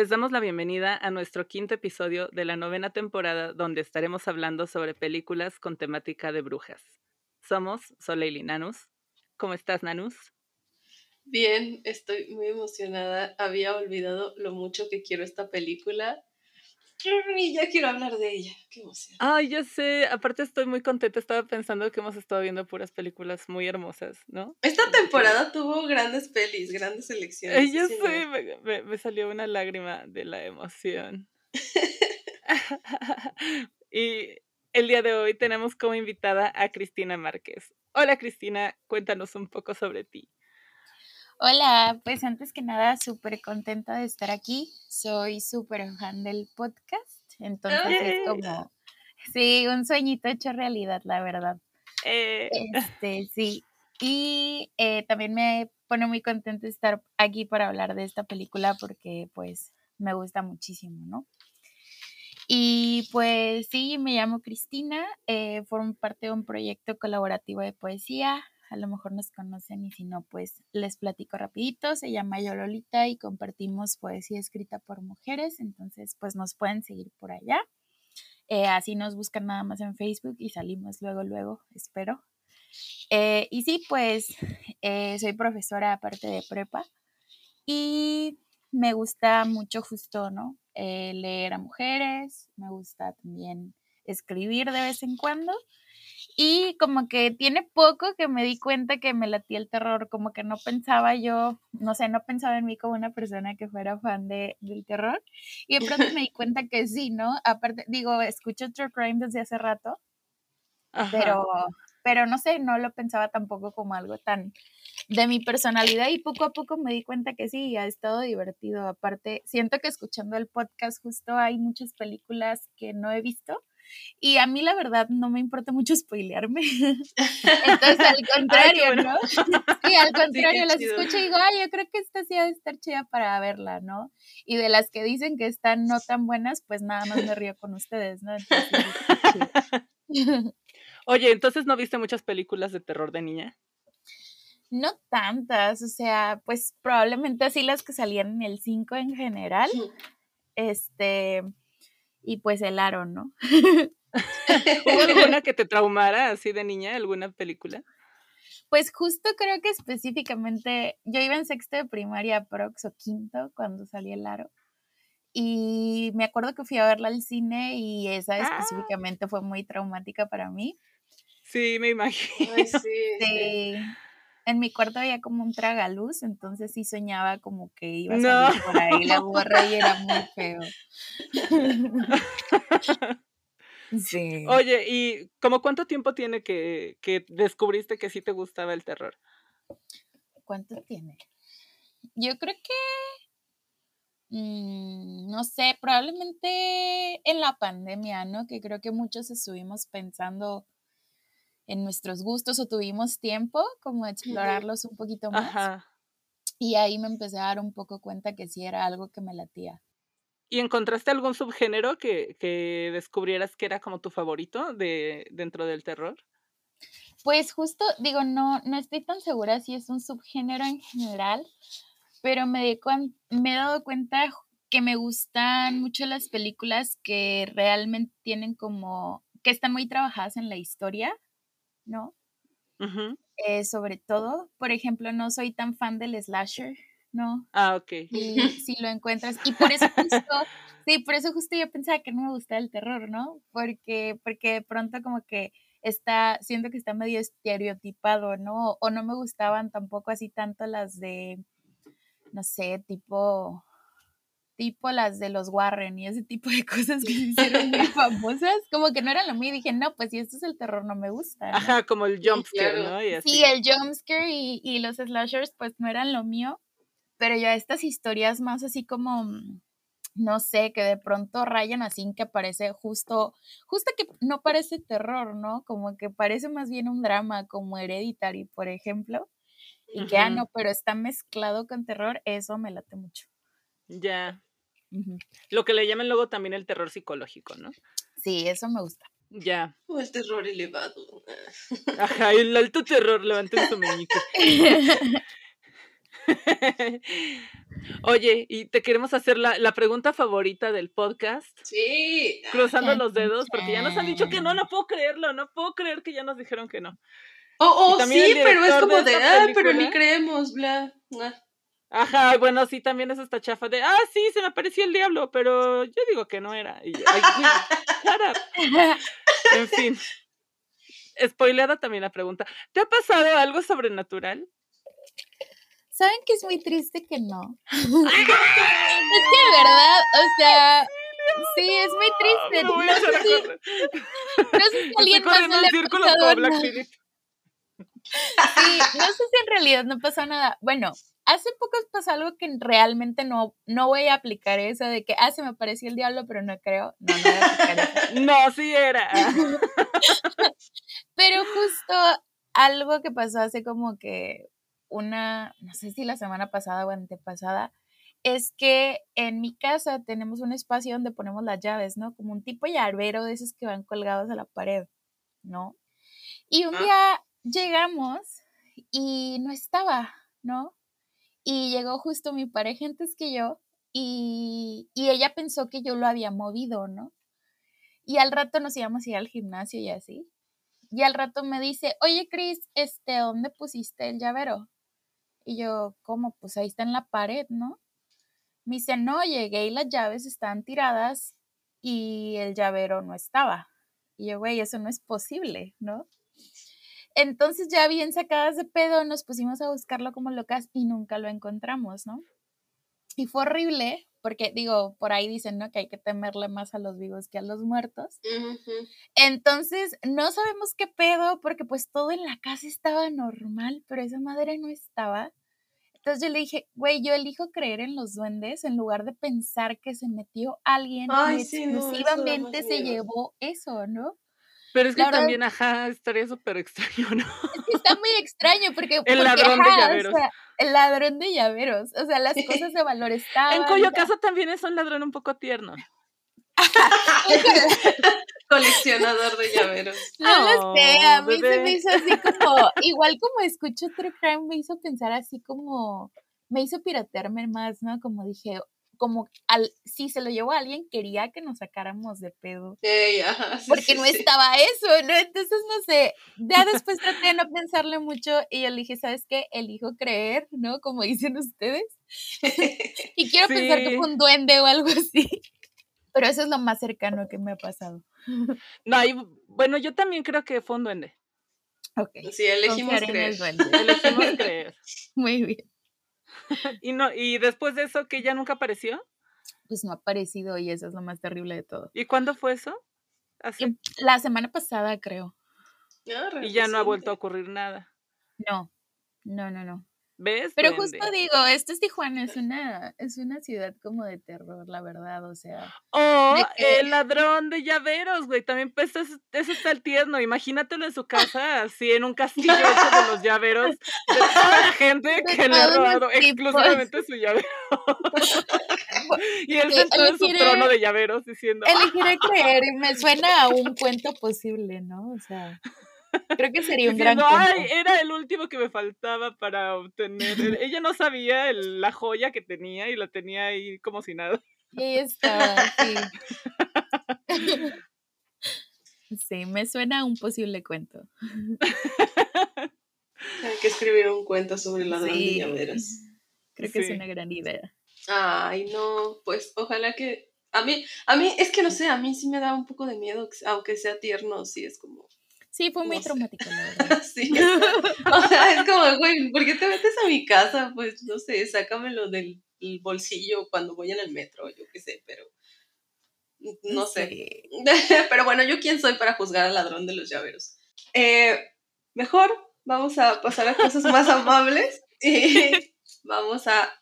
Les damos la bienvenida a nuestro quinto episodio de la novena temporada donde estaremos hablando sobre películas con temática de brujas. Somos Soleil y Nanus. ¿Cómo estás, Nanus? Bien, estoy muy emocionada. Había olvidado lo mucho que quiero esta película y ya quiero hablar de ella. Qué emoción. Ay, ya sé. Aparte estoy muy contenta. Estaba pensando que hemos estado viendo puras películas muy hermosas, ¿no? Esta temporada tuvo grandes pelis, grandes selecciones. Ay, ya sé. Me, me, salió una lágrima de la emoción. y el día de hoy tenemos como invitada a Cristina Márquez. Hola Cristina, cuéntanos un poco sobre ti. Hola, pues antes que nada, súper contenta de estar aquí. Soy súper fan del podcast, entonces es como, sí, un sueñito hecho realidad, la verdad. Eh. Este, sí. Y eh, también me pone muy contenta estar aquí para hablar de esta película porque pues me gusta muchísimo, ¿no? Y pues sí, me llamo Cristina, eh, formo parte de un proyecto colaborativo de poesía a lo mejor nos conocen y si no, pues les platico rapidito. Se llama Yo Lolita y compartimos poesía escrita por mujeres, entonces pues nos pueden seguir por allá. Eh, así nos buscan nada más en Facebook y salimos luego, luego, espero. Eh, y sí, pues eh, soy profesora aparte de prepa y me gusta mucho justo, ¿no? leer a mujeres, me gusta también escribir de vez en cuando y como que tiene poco que me di cuenta que me latía el terror, como que no pensaba yo, no sé, no pensaba en mí como una persona que fuera fan de, del terror. Y de pronto me di cuenta que sí, ¿no? Aparte, digo, escucho True Crime desde hace rato, pero pero no sé, no lo pensaba tampoco como algo tan de mi personalidad y poco a poco me di cuenta que sí, ha estado divertido. Aparte, siento que escuchando el podcast justo hay muchas películas que no he visto y a mí la verdad no me importa mucho spoilearme. Entonces, al contrario, ¿no? Sí, al contrario, las escucho y digo, ay, yo creo que esta sí ha de estar chida para verla, ¿no? Y de las que dicen que están no tan buenas, pues nada más me río con ustedes, ¿no? Oye, entonces no viste muchas películas de terror de niña? No tantas, o sea, pues probablemente así las que salían en el 5 en general. Este, y pues el aro, ¿no? ¿Hubo alguna que te traumara así de niña, alguna película? Pues justo creo que específicamente, yo iba en sexto de primaria, prox o quinto, cuando salía el aro. Y me acuerdo que fui a verla al cine y esa ah. específicamente fue muy traumática para mí. Sí, me imagino. sí en mi cuarto había como un tragaluz, entonces sí soñaba como que iba a salir por ahí la borra y era muy feo. sí. Oye, ¿y como cuánto tiempo tiene que, que descubriste que sí te gustaba el terror? ¿Cuánto tiene? Yo creo que, mm, no sé, probablemente en la pandemia, ¿no? Que creo que muchos estuvimos pensando en nuestros gustos o tuvimos tiempo como de explorarlos un poquito más. Y ahí me empecé a dar un poco cuenta que sí era algo que me latía. ¿Y encontraste algún subgénero que, que descubrieras que era como tu favorito de, dentro del terror? Pues justo, digo, no, no estoy tan segura si es un subgénero en general, pero me, me he dado cuenta que me gustan mucho las películas que realmente tienen como, que están muy trabajadas en la historia ¿no? Eh, sobre todo, por ejemplo, no soy tan fan del slasher, ¿no? Ah, ok. Y si lo encuentras, y por eso justo, sí, por eso justo yo pensaba que no me gustaba el terror, ¿no? Porque, porque de pronto como que está, siento que está medio estereotipado, ¿no? O no me gustaban tampoco así tanto las de no sé, tipo tipo las de los Warren y ese tipo de cosas que se hicieron muy famosas, como que no eran lo mío. Y dije, no, pues si esto es el terror, no me gusta. Ajá, como el jumpscare, ¿no? Y sí, el jumpscare y, y los slashers, pues no eran lo mío. Pero ya estas historias más así como, mm, no sé, que de pronto rayan así que parece justo, justo que no parece terror, ¿no? Como que parece más bien un drama, como Hereditary, por ejemplo. Y que, ah, no, pero está mezclado con terror, eso me late mucho. Ya. Lo que le llaman luego también el terror psicológico, ¿no? Sí, eso me gusta. Ya. O el terror elevado. Ajá, el alto terror, levanten su meñique. Oye, y te queremos hacer la, la, pregunta favorita del podcast. Sí. Cruzando los dedos, porque ya nos han dicho que no, no puedo creerlo, no puedo creer que ya nos dijeron que no. Oh, oh, sí, pero es como de, ah, pero ni creemos, bla. Ajá, bueno, sí, también es esta chafa de, ah, sí, se me apareció el diablo, pero yo digo que no era. Y en fin. Spoileada también la pregunta. ¿Te ha pasado algo sobrenatural? ¿Saben que es muy triste que no? es que de verdad, o sea, sí, es muy triste. No, sé, si, no sé si alguien más le ha pasado Sí, no sé si en realidad no pasó nada. Bueno, hace poco pasó algo que realmente no, no voy a aplicar eso de que, ah, se me pareció el diablo, pero no creo. No, no voy a aplicar eso. No, sí era. pero justo algo que pasó hace como que una, no sé si la semana pasada o antepasada, es que en mi casa tenemos un espacio donde ponemos las llaves, ¿no? Como un tipo llavero de esos que van colgados a la pared, ¿no? Y un ah. día llegamos y no estaba, ¿no? Y llegó justo mi pareja antes que yo y, y ella pensó que yo lo había movido, ¿no? Y al rato nos íbamos a ir al gimnasio y así. Y al rato me dice, oye Cris, este, ¿dónde pusiste el llavero? Y yo, ¿cómo? Pues ahí está en la pared, ¿no? Me dice, no, llegué y las llaves estaban tiradas y el llavero no estaba. Y yo, güey, eso no es posible, ¿no? Entonces ya bien sacadas de pedo nos pusimos a buscarlo como locas y nunca lo encontramos, ¿no? Y fue horrible porque digo, por ahí dicen, ¿no? Que hay que temerle más a los vivos que a los muertos. Entonces, no sabemos qué pedo porque pues todo en la casa estaba normal, pero esa madre no estaba. Entonces yo le dije, güey, yo elijo creer en los duendes en lugar de pensar que se metió alguien y exclusivamente se llevó eso, ¿no? Pero es que también, ajá, estaría súper extraño, ¿no? Es que está muy extraño porque... el ladrón de llaveros. el ladrón de llaveros. O sea, las cosas de valor están. En cuyo caso también es un ladrón un poco tierno. Coleccionador de llaveros. No lo sé, a mí se me hizo así como, igual como escucho True Crime, me hizo pensar así como, me hizo piratearme más, ¿no? Como dije, como al, si se lo llevó a alguien, quería que nos sacáramos de pedo. porque no estaba eso, ¿no? Entonces, no sé, ya después traté de no pensarle mucho y yo le dije, ¿sabes qué? Elijo creer, ¿no? Como dicen ustedes. y quiero pensar que fue un duende o algo así. Pero eso es lo más cercano que me ha pasado. No, y, bueno, yo también creo que fue un duende. Ok. Sí, elegimos creer. Elegimos creer. Muy bien. Y no, y después de eso que ya nunca apareció. Pues no ha aparecido y eso es lo más terrible de todo. ¿Y cuándo fue eso? Em, la semana pasada, creo. Ah, y ya no ha vuelto a ocurrir nada. No, no, no, no. ¿Ves? Pero justo digo, esto es Tijuana, es una, es una ciudad como de terror, la verdad, o sea. Oh, el ladrón de llaveros, güey, también pues eso, está el tierno, imagínatelo en su casa, así en un castillo hecho de los llaveros, de toda la gente que le ha robado exclusivamente su llavero. y él sentado en su trono de llaveros diciendo. Elegiré creer, y me suena a un cuento posible, ¿no? O sea. Creo que sería un gran Ay, era el último que me faltaba para obtener. E, ella no sabía la joya que tenía y la tenía ahí como si nada. Y ahí estaba, sí. Sí, me suena a un posible cuento. Hay que escribir un cuento sobre la sí, llaveros. Creo que es una gran idea. Ay, no, pues ojalá que a mí, a mí es que no sé, a mí sí me da un poco de miedo, aunque sea tierno, sí es como Sí, fue muy No sé. traumático, la verdad. Sí. O sea, es como, güey, ¿por qué te metes a mi casa? Pues no sé, sácamelo del el bolsillo cuando voy en el metro, yo qué sé, pero no sé. Sí. Pero bueno, yo quién soy para juzgar al ladrón de los llaveros. Eh, mejor vamos a pasar a cosas más amables y vamos a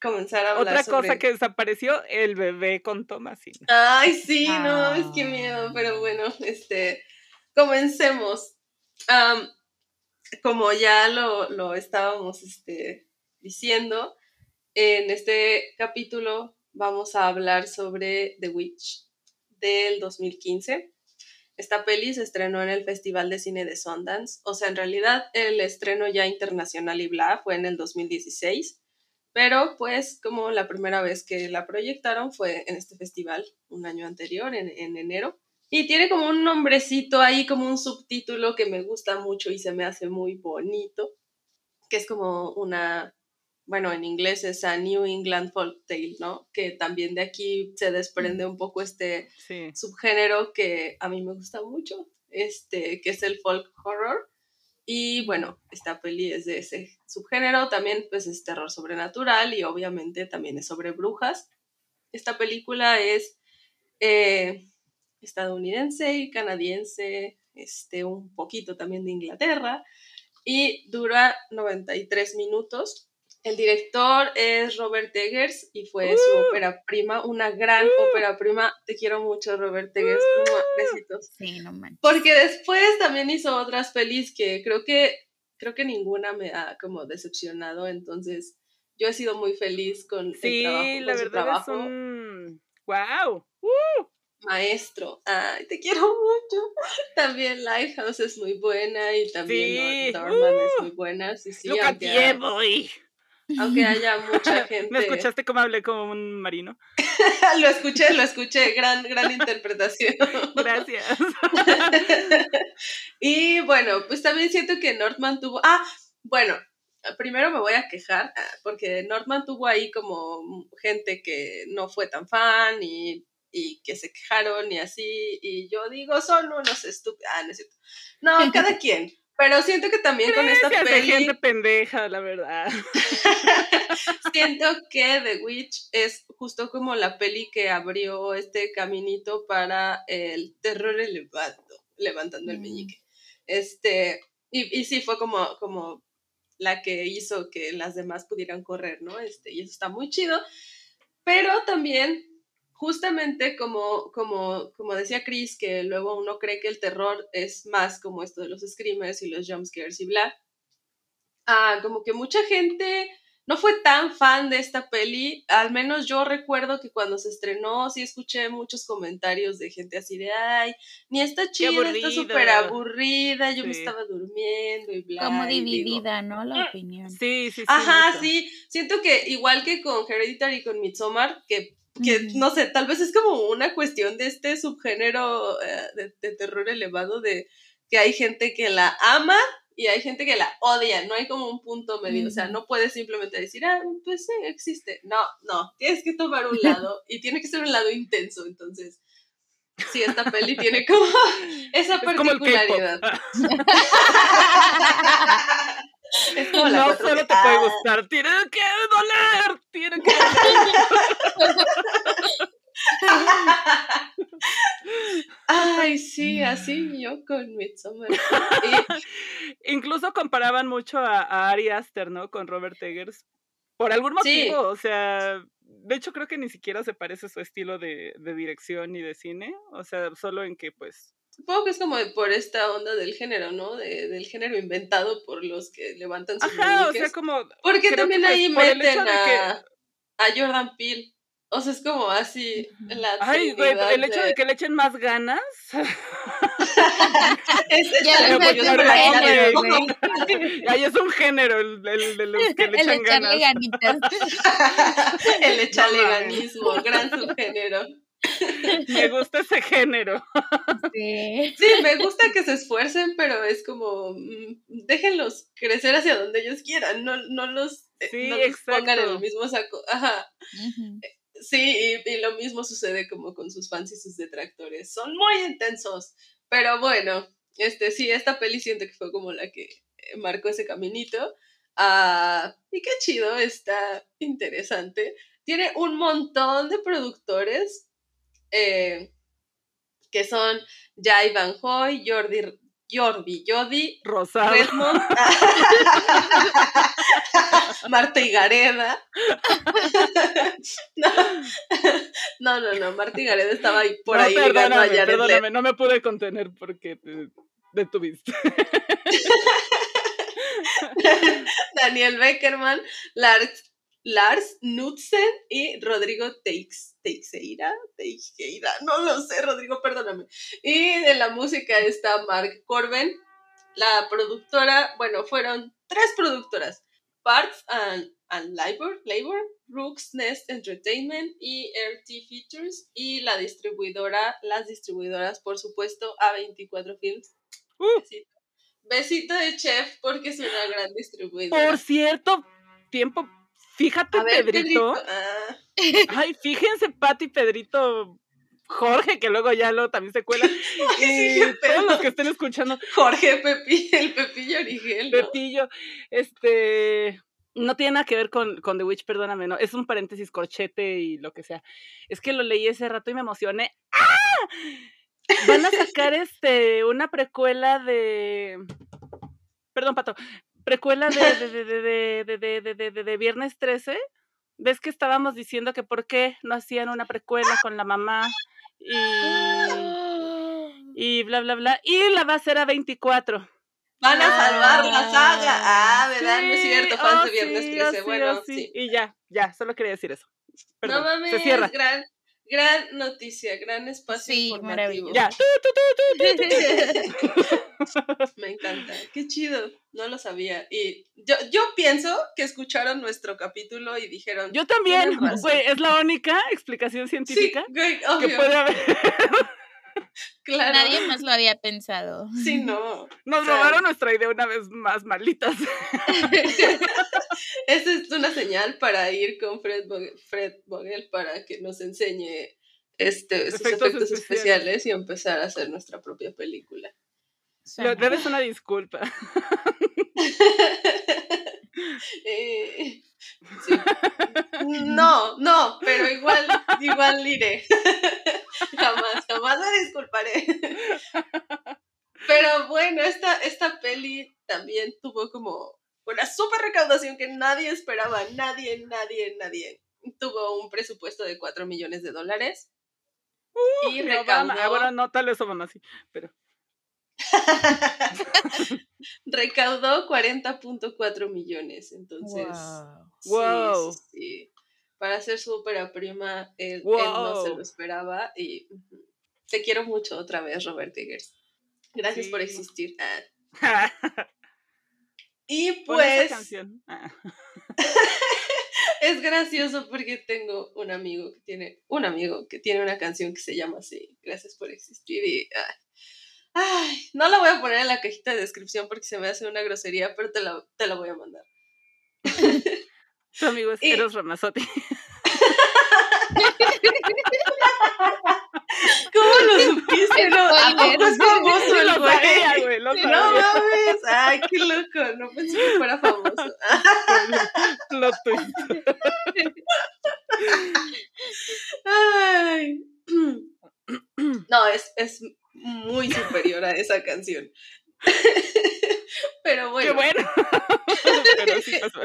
comenzar a hablar Otra sobre... cosa que desapareció, el bebé con Thomasin. Ay, sí, no, es que Ah. miedo, pero bueno, este, comencemos. Como ya lo, lo estábamos este, diciendo, en este capítulo vamos a hablar sobre The Witch del 2015. Esta peli se estrenó en el Festival de Cine de Sundance, o sea, en realidad el estreno ya internacional y bla fue en el 2016, pero pues como la primera vez que la proyectaron fue en este festival un año anterior, en enero. Y tiene como un nombrecito ahí, como un subtítulo que me gusta mucho y se me hace muy bonito, que es como una, bueno, en inglés es a New England Folk Tale, ¿no? Que también de aquí se desprende un poco este Sí. subgénero que a mí me gusta mucho, este, que es el folk horror. Y bueno, esta peli es de ese subgénero, también pues es terror sobrenatural y obviamente también es sobre brujas. Esta película es eh, estadounidense y canadiense, este, un poquito también de Inglaterra y dura 93 minutos. El director es Robert Eggers y fue su Uh. ópera prima, una gran ópera prima. Te quiero mucho, Robert Eggers. Mua, Besitos. Sí, no manches. Porque después también hizo otras pelis que creo que creo que ninguna me ha como decepcionado, entonces yo he sido muy feliz con el Sí, trabajo, la con su verdad es trabajo. un... ¡Wow! Maestro, ay, te quiero mucho. También Lighthouse es muy buena y también Sí, Norman es muy buena. Sí, sí, aunque, boy. aunque haya mucha gente. ¿Me escuchaste cómo hablé como un marino? lo escuché, lo escuché, gran, gran interpretación. Gracias. y bueno, pues también siento que Northman tuvo. Ah, bueno, primero me voy a quejar, ah, porque Northman tuvo ahí como gente que no fue tan fan y, y que se quejaron y así. Y yo digo, son unos estúpidos. Ah, no es cierto. No, cada quien. Pero siento que también con esta peli. gente pendeja, la verdad. Siento que The Witch es justo como la peli que abrió este caminito para el terror elevado, levantando el Mm. meñique. Este, y, y sí, fue como, como la que hizo que las demás pudieran correr, ¿no? Este, y eso está muy chido. Pero también, justamente como, como, como decía Chris, que luego uno cree que el terror es más como esto de los screamers y los jumpscares y bla. Ah, como que mucha gente no fue tan fan de esta peli, al menos yo recuerdo que cuando se estrenó sí escuché muchos comentarios de gente así de, ay, ni está chida, está aburrida". súper aburrida, yo me Sí. estaba durmiendo y bla. Como y digo, dividida, ¿no? La opinión. Sí, sí, sí. Ajá, mucho. sí, siento que igual que con Hereditary y con Midsommar, que, que no sé, tal vez es como una cuestión de este subgénero eh, de, de terror elevado de que hay gente que la ama y hay gente que la odia, no hay como un punto medio, o sea, no puedes simplemente decir, ah, pues sí, existe. No, no, tienes que tomar un lado y tiene que ser un lado intenso, entonces, sí, esta peli tiene como esa Es como el particularidad. es como la No 4T. solo te puede Ah. gustar, tiene que doler, tiene que Ay, sí, así yo con Midsommar. Y- Incluso comparaban mucho a, a Ari Aster, ¿no? Con Robert Eggers. Por algún Sí. motivo, o sea, de hecho creo que ni siquiera se parece su estilo de, de dirección y de cine, o sea, solo en que pues... supongo que es como de por esta onda del género, ¿no? De- del género inventado por los que levantan sus Ajá, o sea, como... Porque también pues, ahí el meten a, a Jordan Peele. O sea, es como así la Ay, güey, el hecho de que le echen más ganas. Es, es Ya lo el güey. Ahí es un género el, el de los que le El echan echarle ganas. ganitas. el echaleganismo, mames. gran subgénero. Me gusta ese género. Sí. Sí, me gusta que se esfuercen, pero es como, mm, déjenlos crecer hacia donde ellos quieran, no, no los, eh, Sí, no los pongan en el mismo saco. Ajá. Ujú. Sí, y, y lo mismo sucede como con sus fans y sus detractores. Son muy intensos. Pero bueno, este, sí, esta peli siento que fue como la que marcó ese caminito. Ah, y qué chido, está interesante. Tiene un montón de productores eh, que son Jai Van Hoy, Jordi, Jordi, Jody, Rosado. Redmond, Marta Gareda. No, no, no, Marta Gareda estaba ahí por no, ahí perdóname, perdóname, no me pude contener porque te detuviste. Daniel Beckerman, Lars, Lars Knudsen y Rodrigo Teix, Teixeira, Teixeira, no lo sé, Rodrigo, perdóname. Y de la música está Mark Corben, la productora, bueno, fueron tres productoras, Parts and, and Labor, Labor, Rook's Nest Entertainment y RT Features, y la distribuidora, las distribuidoras, por supuesto, A24 Films. Uh. Besito. Besito de chef porque es una gran distribuidora. Por cierto, tiempo, fíjate, ver, Pedrito. Pedrito. Ah, Ay, fíjense, Pati Pedrito. Jorge, que luego ya lo también se cuela. sí, y qué pedo. todos los que estén escuchando, Jorge Pepi, el Pepillo Origel. ¿no? Pepillo, este. No tiene nada que ver con, con The Witch, perdóname, no. Es un paréntesis corchete y lo que sea. Es que lo leí ese rato y me emocioné. ¡Ah! Van a sacar este una precuela de. Perdón, Pato precuela de, de, de, de, de de de de Viernes 13. ¿Ves que estábamos diciendo que por qué no hacían una precuela con la mamá y, y bla, bla, bla? Y la va a hacer a 24. Van a salvar la saga. Ah, ah ¿verdad? Sí, no es cierto, fans de oh, Viernes 13. Bueno, oh, sí, Y ya, ya, solo quería decir eso. No mames, se cierra. Gran, gran noticia, gran espacio Sí, informativo. maravilloso. Ya. Me encanta, qué chido, no lo sabía. Y yo, yo pienso que escucharon nuestro capítulo y dijeron, Yo también, güey, es la única explicación sí, científica güey, que obvio, puede haber. claro. Nadie más lo había pensado. Sí, no. Nos O sea, robaron nuestra idea una vez más, malditas. Esa es una señal para ir con Fred, Vogel, Fred Vogel para que nos enseñe este, sus Efectos efectos, especiales. especiales y empezar a hacer nuestra propia película. Le debes una disculpa. Eh, sí. No, no, pero igual, igual iré. jamás, jamás me disculparé. Pero bueno, esta, esta peli también tuvo como una super recaudación que nadie esperaba, nadie, nadie, nadie. Tuvo un presupuesto de 4 millones de dólares. y Mi Obama- recaudó, ah, bueno, no, tal vez Obama sí, pero recaudó 40.4 millones. Entonces, Wow. Sí, Wow. sí, sí. Para hacer su ópera prima, él, él no se lo esperaba. Y te quiero mucho otra vez, Robert Eggers. Gracias por existir. Ah. Y pues canción. Ah. es gracioso porque tengo un amigo que tiene un amigo que tiene una canción que se llama así. Gracias por existir. Y ay, ay, no la voy a poner en la cajita de descripción porque se me hace una grosería, pero te la, te la voy a mandar. Tu amigo es Y- Eros Ramazzotti. ¿Cómo lo supiste? No, ¿A poco es famoso el lo güey? lo No mames, ay, qué loco, no pensé que fuera famoso. Plot twist. Ay. No, es, es muy superior a esa canción. Pero Qué bueno, bueno. Pero sí pasó.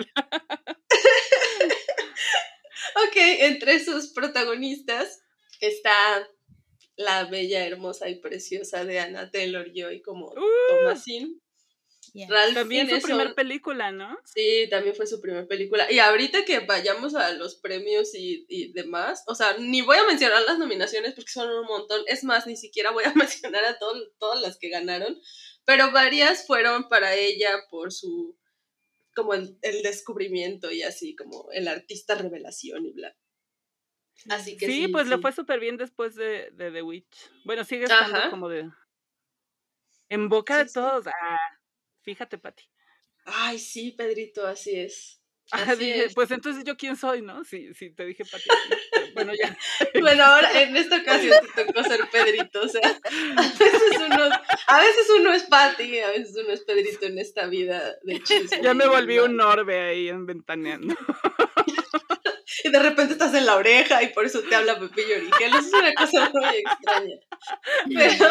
ok, entre sus protagonistas está la bella, hermosa y preciosa de Anna Taylor-Joy como Uh, Thomasine. Yeah. Ralph también su Ineson- primer película, ¿no? Sí, también fue su primera película. Y ahorita que vayamos a los premios y, y demás, o sea, ni voy a mencionar las nominaciones porque son un montón. Es más, ni siquiera voy a mencionar a todo- todas las que ganaron. Pero varias fueron para ella por su, como el, el descubrimiento y así, como el artista revelación y bla. Así que sí. Sí, pues le sí. fue súper bien después de, de The Witch. Bueno, sigue estando Ajá. como de... En boca Sí, de sí. todos. Ah, fíjate, Pati. Ay, sí, Pedrito, así es. Ah, dije, pues entonces yo quién soy, ¿no? Sí, sí, te dije Pati. Bueno, ya. bueno, ahora en esta ocasión te tocó ser Pedrito. O sea, a veces uno, a veces uno es Pati, a veces uno es Pedrito en esta vida de chisme. Ya me volví un orbe ahí en ventaneando. Y de repente estás en la oreja y por eso te habla Pepillo Origel. Eso es una cosa muy extraña. Pero,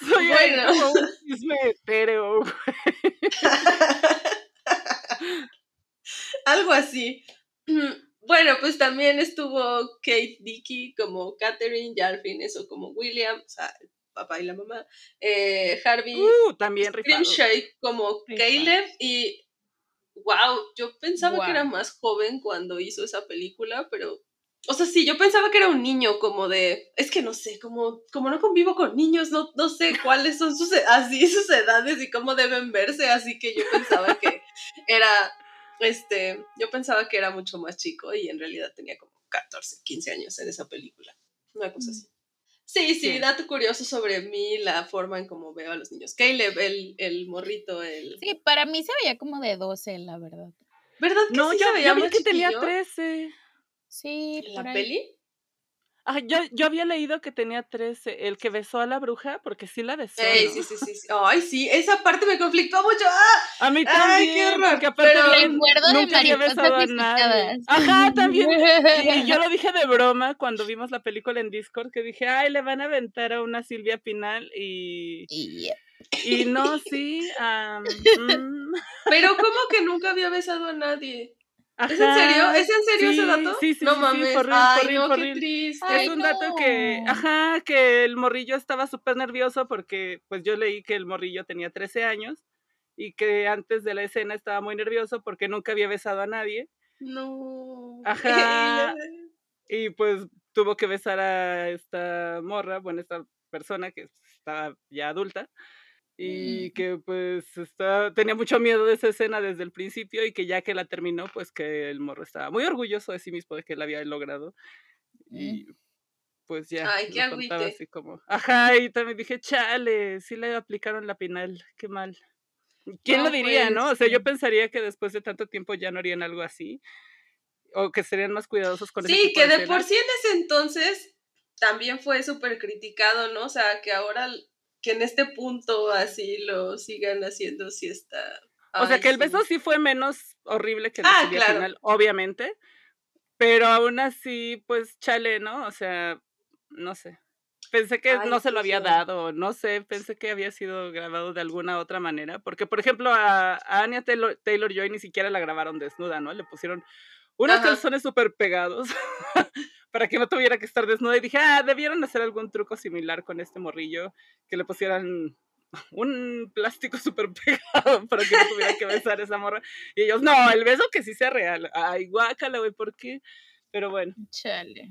Soy bueno. un chisme etéreo, Algo así. Bueno, pues también estuvo Kate Dickey como Catherine, ya al fin eso como William, o sea, el papá y la mamá. Eh, Harvey uh, también Shake como Caleb y wow, yo pensaba que era más joven cuando hizo esa película, pero o sea, sí, yo pensaba que era un niño como de, es que no sé, como, como no convivo con niños, no, no sé cuáles son sus, así, sus edades y cómo deben verse, así que yo pensaba que era este, yo pensaba que era mucho más chico y en realidad tenía como 14, 15 años en esa película. Una cosa así. Sí, sí, dato curioso sobre mí, la forma en cómo veo a los niños. Caleb, el, el morrito, el... Sí, para mí se veía como de 12, la verdad. ¿Verdad que no, sí yo, se veía yo vi que tenía 13. Sí, ¿En la peli? Ah, yo, yo había leído que tenía 13, el que besó a la bruja, porque sí la besó. Sí, sí, sí, sí, Ay, sí, esa parte me conflictó mucho. ¡Ah! A mí también. Ay, qué horror. Porque aparte Pero recuerdo nunca había besado a nadie. Ajá, también. Y yo lo dije de broma cuando vimos la película en Discord, que dije, ay, le van a aventar a una Silvia Pinal y... Y no, sí. Um, Pero ¿cómo que nunca había besado a nadie? ¿Es en serio? ¿Es en serio ese dato? Sí, sí, no sí, mames. Sí, Ay, no, qué triste. es un dato que, ajá, que el morrillo estaba súper nervioso porque pues yo leí que el morrillo tenía 13 años y que antes de la escena estaba muy nervioso porque nunca había besado a nadie. No. Ajá. y pues tuvo que besar a esta morra, bueno, esta persona que estaba ya adulta y que pues está, tenía mucho miedo de esa escena desde el principio y que ya que la terminó, pues que el morro estaba muy orgulloso de sí mismo de que la había logrado. Y pues ya. Ay, qué contaba así como, ajá, y también dije, chale, sí le aplicaron la pinal, qué mal. ¿Quién No, lo diría, no? O pues, sea, yo pensaría que después de tanto tiempo ya no harían algo así. O que serían más cuidadosos con Sí, que de escenas. por sí en ese entonces también fue súper criticado, ¿no? O sea, que ahora, que en este punto así lo sigan haciendo, sí está... O sea, Ay, que el beso sí fue menos horrible que el Ah, claro. Pinal, obviamente. Pero aún así, pues chale, ¿no? O sea, no sé. Pensé que Ay, no se lo había dado, no sé, pensé que había sido grabado de alguna otra manera. Porque, por ejemplo, a, a Anya Taylor, Taylor Joy ni siquiera la grabaron desnuda, ¿no? Le pusieron unos Ajá. calzones súper pegados para que no tuviera que estar desnuda. Y dije, ah, debieron hacer algún truco similar con este morrillo, que le pusieran un plástico súper pegado para que no tuviera que besar a esa morra. Y ellos, no, el beso que sí sea real. Ay, guácala, güey, ¿por qué? Pero bueno. Chale.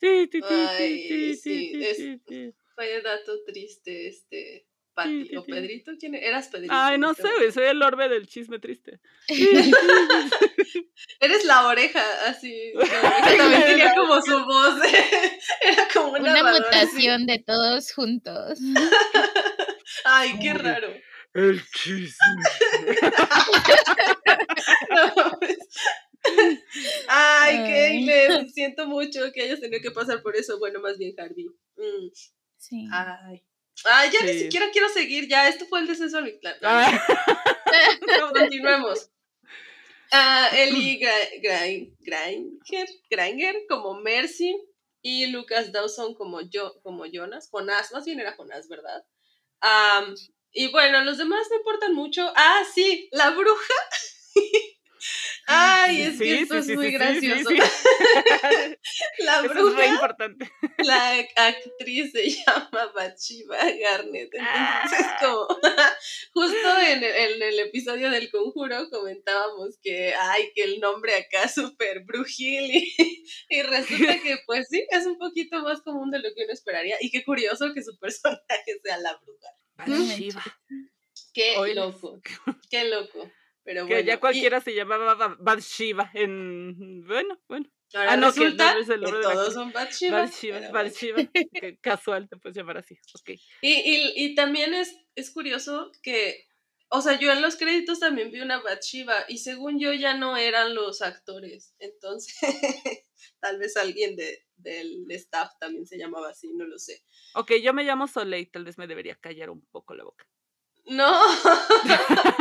Sí, sí, sí, sí, sí, sí, sí, es- sí, sí. Fue dato triste, este... Pati, sí, o sí. Pedrito, ¿quién era? eras Pedrito? Ay, no sé, güey, soy el orbe del chisme triste. Eres la oreja, así. La oreja también tenía como su voz. Era como una, Una mutación de todos juntos. Ay, qué raro. El chisme. No mames. Ay, siento mucho que hayas tenido que pasar por eso. Bueno, más bien Harvey. Mm, Sí. Ay. Ay, ya ni Sí. siquiera quiero seguir, ya, esto fue el descenso al Mictlán. Ah, No, continuemos. Ah, Ellie Gra- Gra- Granger, Granger como Mercy y Lucas Dawson como, yo, como Jonas. Jonás, más bien era Jonás, ¿verdad? Am, y bueno, los demás no importan mucho. Ah, sí, la bruja. Ay, es que sí, esto sí, es sí, muy gracioso. sí, sí. La Eso es re bruja, importante. la actriz se llama Bathsheba Garnett. Entonces, Ah. como justo en el, en el episodio del conjuro comentábamos que, ay, que el nombre acá es súper brujil y, y resulta que, pues sí, es un poquito más común de lo que uno esperaría. Y qué curioso que su personaje sea la bruja. Bathsheba. Qué loco, qué loco. Pero Que bueno, ya y cualquiera se llamaba Ba- Bathsheba en... Bueno, bueno. ahora Ah, no, resulta el que la todos son Bathsheba. Bathsheba, Casual, te puedes llamar así. Ok. Y, y, y también es, es curioso que o sea, yo en los créditos también vi una Bathsheba y según yo ya no eran los actores. Entonces, tal vez alguien de, del staff también se llamaba así, no lo sé. Ok, yo me llamo Soleil, tal vez me debería callar un poco la boca. No.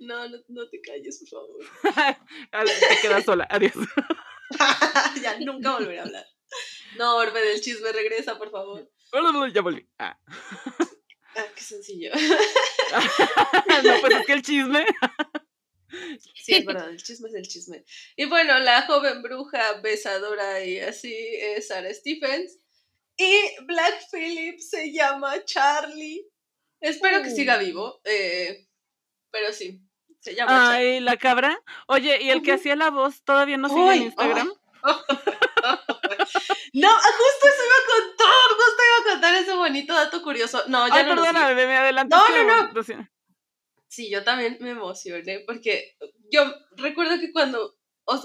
no, no, no te calles, por favor. te quedas sola, adiós. ya nunca volveré a hablar. No, Orbe del chisme, regresa, por favor. Ya volví. Ah. ah qué sencillo. no, pues es que el chisme. Sí, es verdad, el chisme es el chisme. Y bueno, la joven bruja besadora y así es Sarah Stephens. Y Black Phillip se llama Charlie. Espero que siga vivo. Eh, pero sí, se llama Ay, la cabra. Oye, ¿y el que hacía la voz todavía no sigue en Instagram? no, justo eso iba a contar, justo iba a contar ese bonito dato curioso. No, ya Ay, no perdóname, me adelanté. No, no, no. Sí, yo también me emocioné porque yo recuerdo que cuando,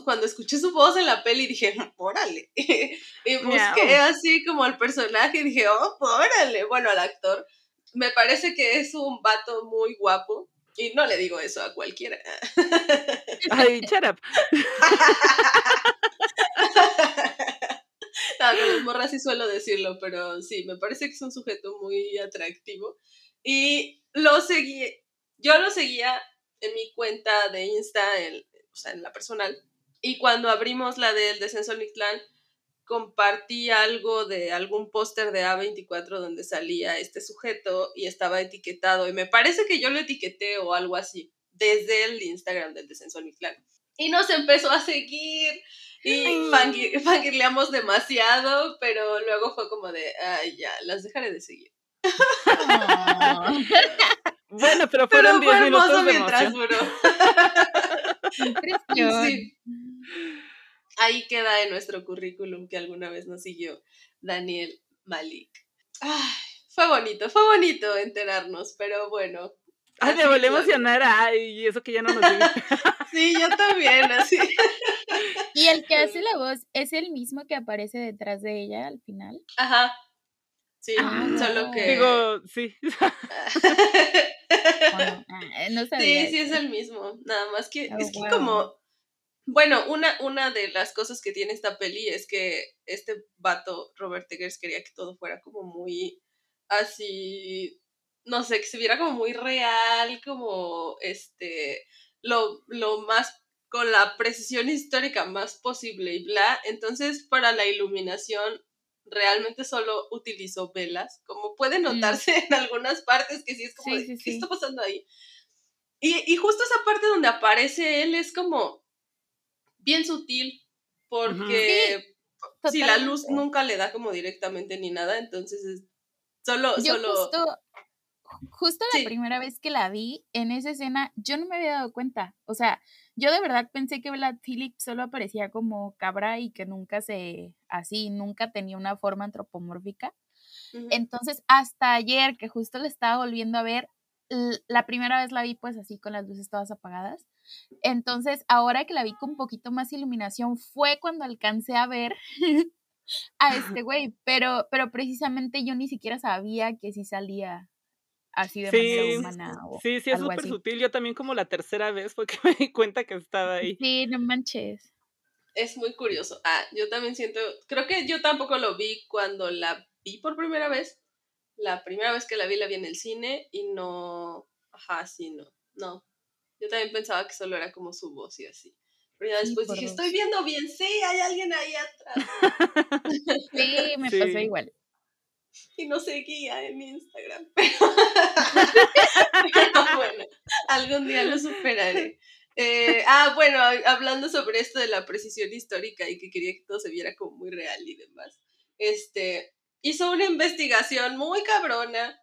cuando escuché su voz en la peli dije, órale. y busqué así como al personaje y dije, oh, órale. Bueno, al actor. Me parece que es un vato muy guapo. Y no le digo eso a cualquiera. Ay, shut up. no, con las morras sí suelo decirlo, pero sí, me parece que es un sujeto muy atractivo. Y lo seguí, yo lo seguía en mi cuenta de Insta, en, o sea, en la personal. Y cuando abrimos la del descenso Nictlán, compartí algo de algún póster de A24 donde salía este sujeto y estaba etiquetado. Y me parece que yo lo etiqueté o algo así, desde el Instagram del descenso Nictlán. Y nos empezó a seguir y fangirleamos demasiado, pero luego fue como de, ay, ya, las dejaré de seguir. Bueno, pero fueron 10 minutos de mientras duró. sí. Ahí queda en nuestro currículum que alguna vez nos siguió Daniel Malik. Ay, fue bonito, fue bonito enterarnos, pero bueno. Ay, me volví a emocionar, ay, y eso que ya no nos sí, yo también, así. ¿Y el que hace la voz es el mismo que aparece detrás de ella al final? Ajá. Sí, ah, solo que. Digo, sí. Ah, no sabía. Sí, sí es el mismo. Nada más que. Oh, es que como. Bueno, una, una de las cosas que tiene esta peli es que este vato, Robert Eggers, quería que todo fuera como muy así. No sé, que se viera como muy real, como este. Lo, lo más con la precisión histórica más posible y bla. Entonces, para la iluminación realmente solo utilizó velas, como puede mm. notarse en algunas partes que sí es como, ¿qué está pasando ahí? Y, justo esa parte donde aparece él es como bien sutil, porque si la luz nunca le da como directamente ni nada, entonces es solo... solo... Justo, la primera vez que la vi en esa escena, yo no me había dado cuenta, o sea, yo de verdad pensé que Vlad Philip solo aparecía como cabra y que nunca se, así, nunca tenía una forma antropomórfica. Entonces, hasta ayer, que justo le estaba volviendo a ver, la primera vez la vi pues así con las luces todas apagadas. Entonces, ahora que la vi con un poquito más iluminación, fue cuando alcancé a ver a este güey, pero, pero precisamente yo ni siquiera sabía que sí salía así de manera humana. sí, sí, es súper sutil. Yo también como la tercera vez fue que me di cuenta que estaba ahí. Sí, no manches. Es muy curioso. Ah, yo también siento, creo que yo tampoco lo vi cuando la vi por primera vez. La primera vez que la vi la vi en el cine y no, ajá, sí, no, no. Yo también pensaba que solo era como su voz y así. Pero ya después dije, estoy viendo bien, sí, hay alguien ahí atrás. sí, me pasó igual y no seguía en Instagram. Pero, bueno, algún día lo superaré. Eh, ah, bueno, hablando sobre esto de la precisión histórica y que quería que todo se viera como muy real y demás, este, hizo una investigación muy cabrona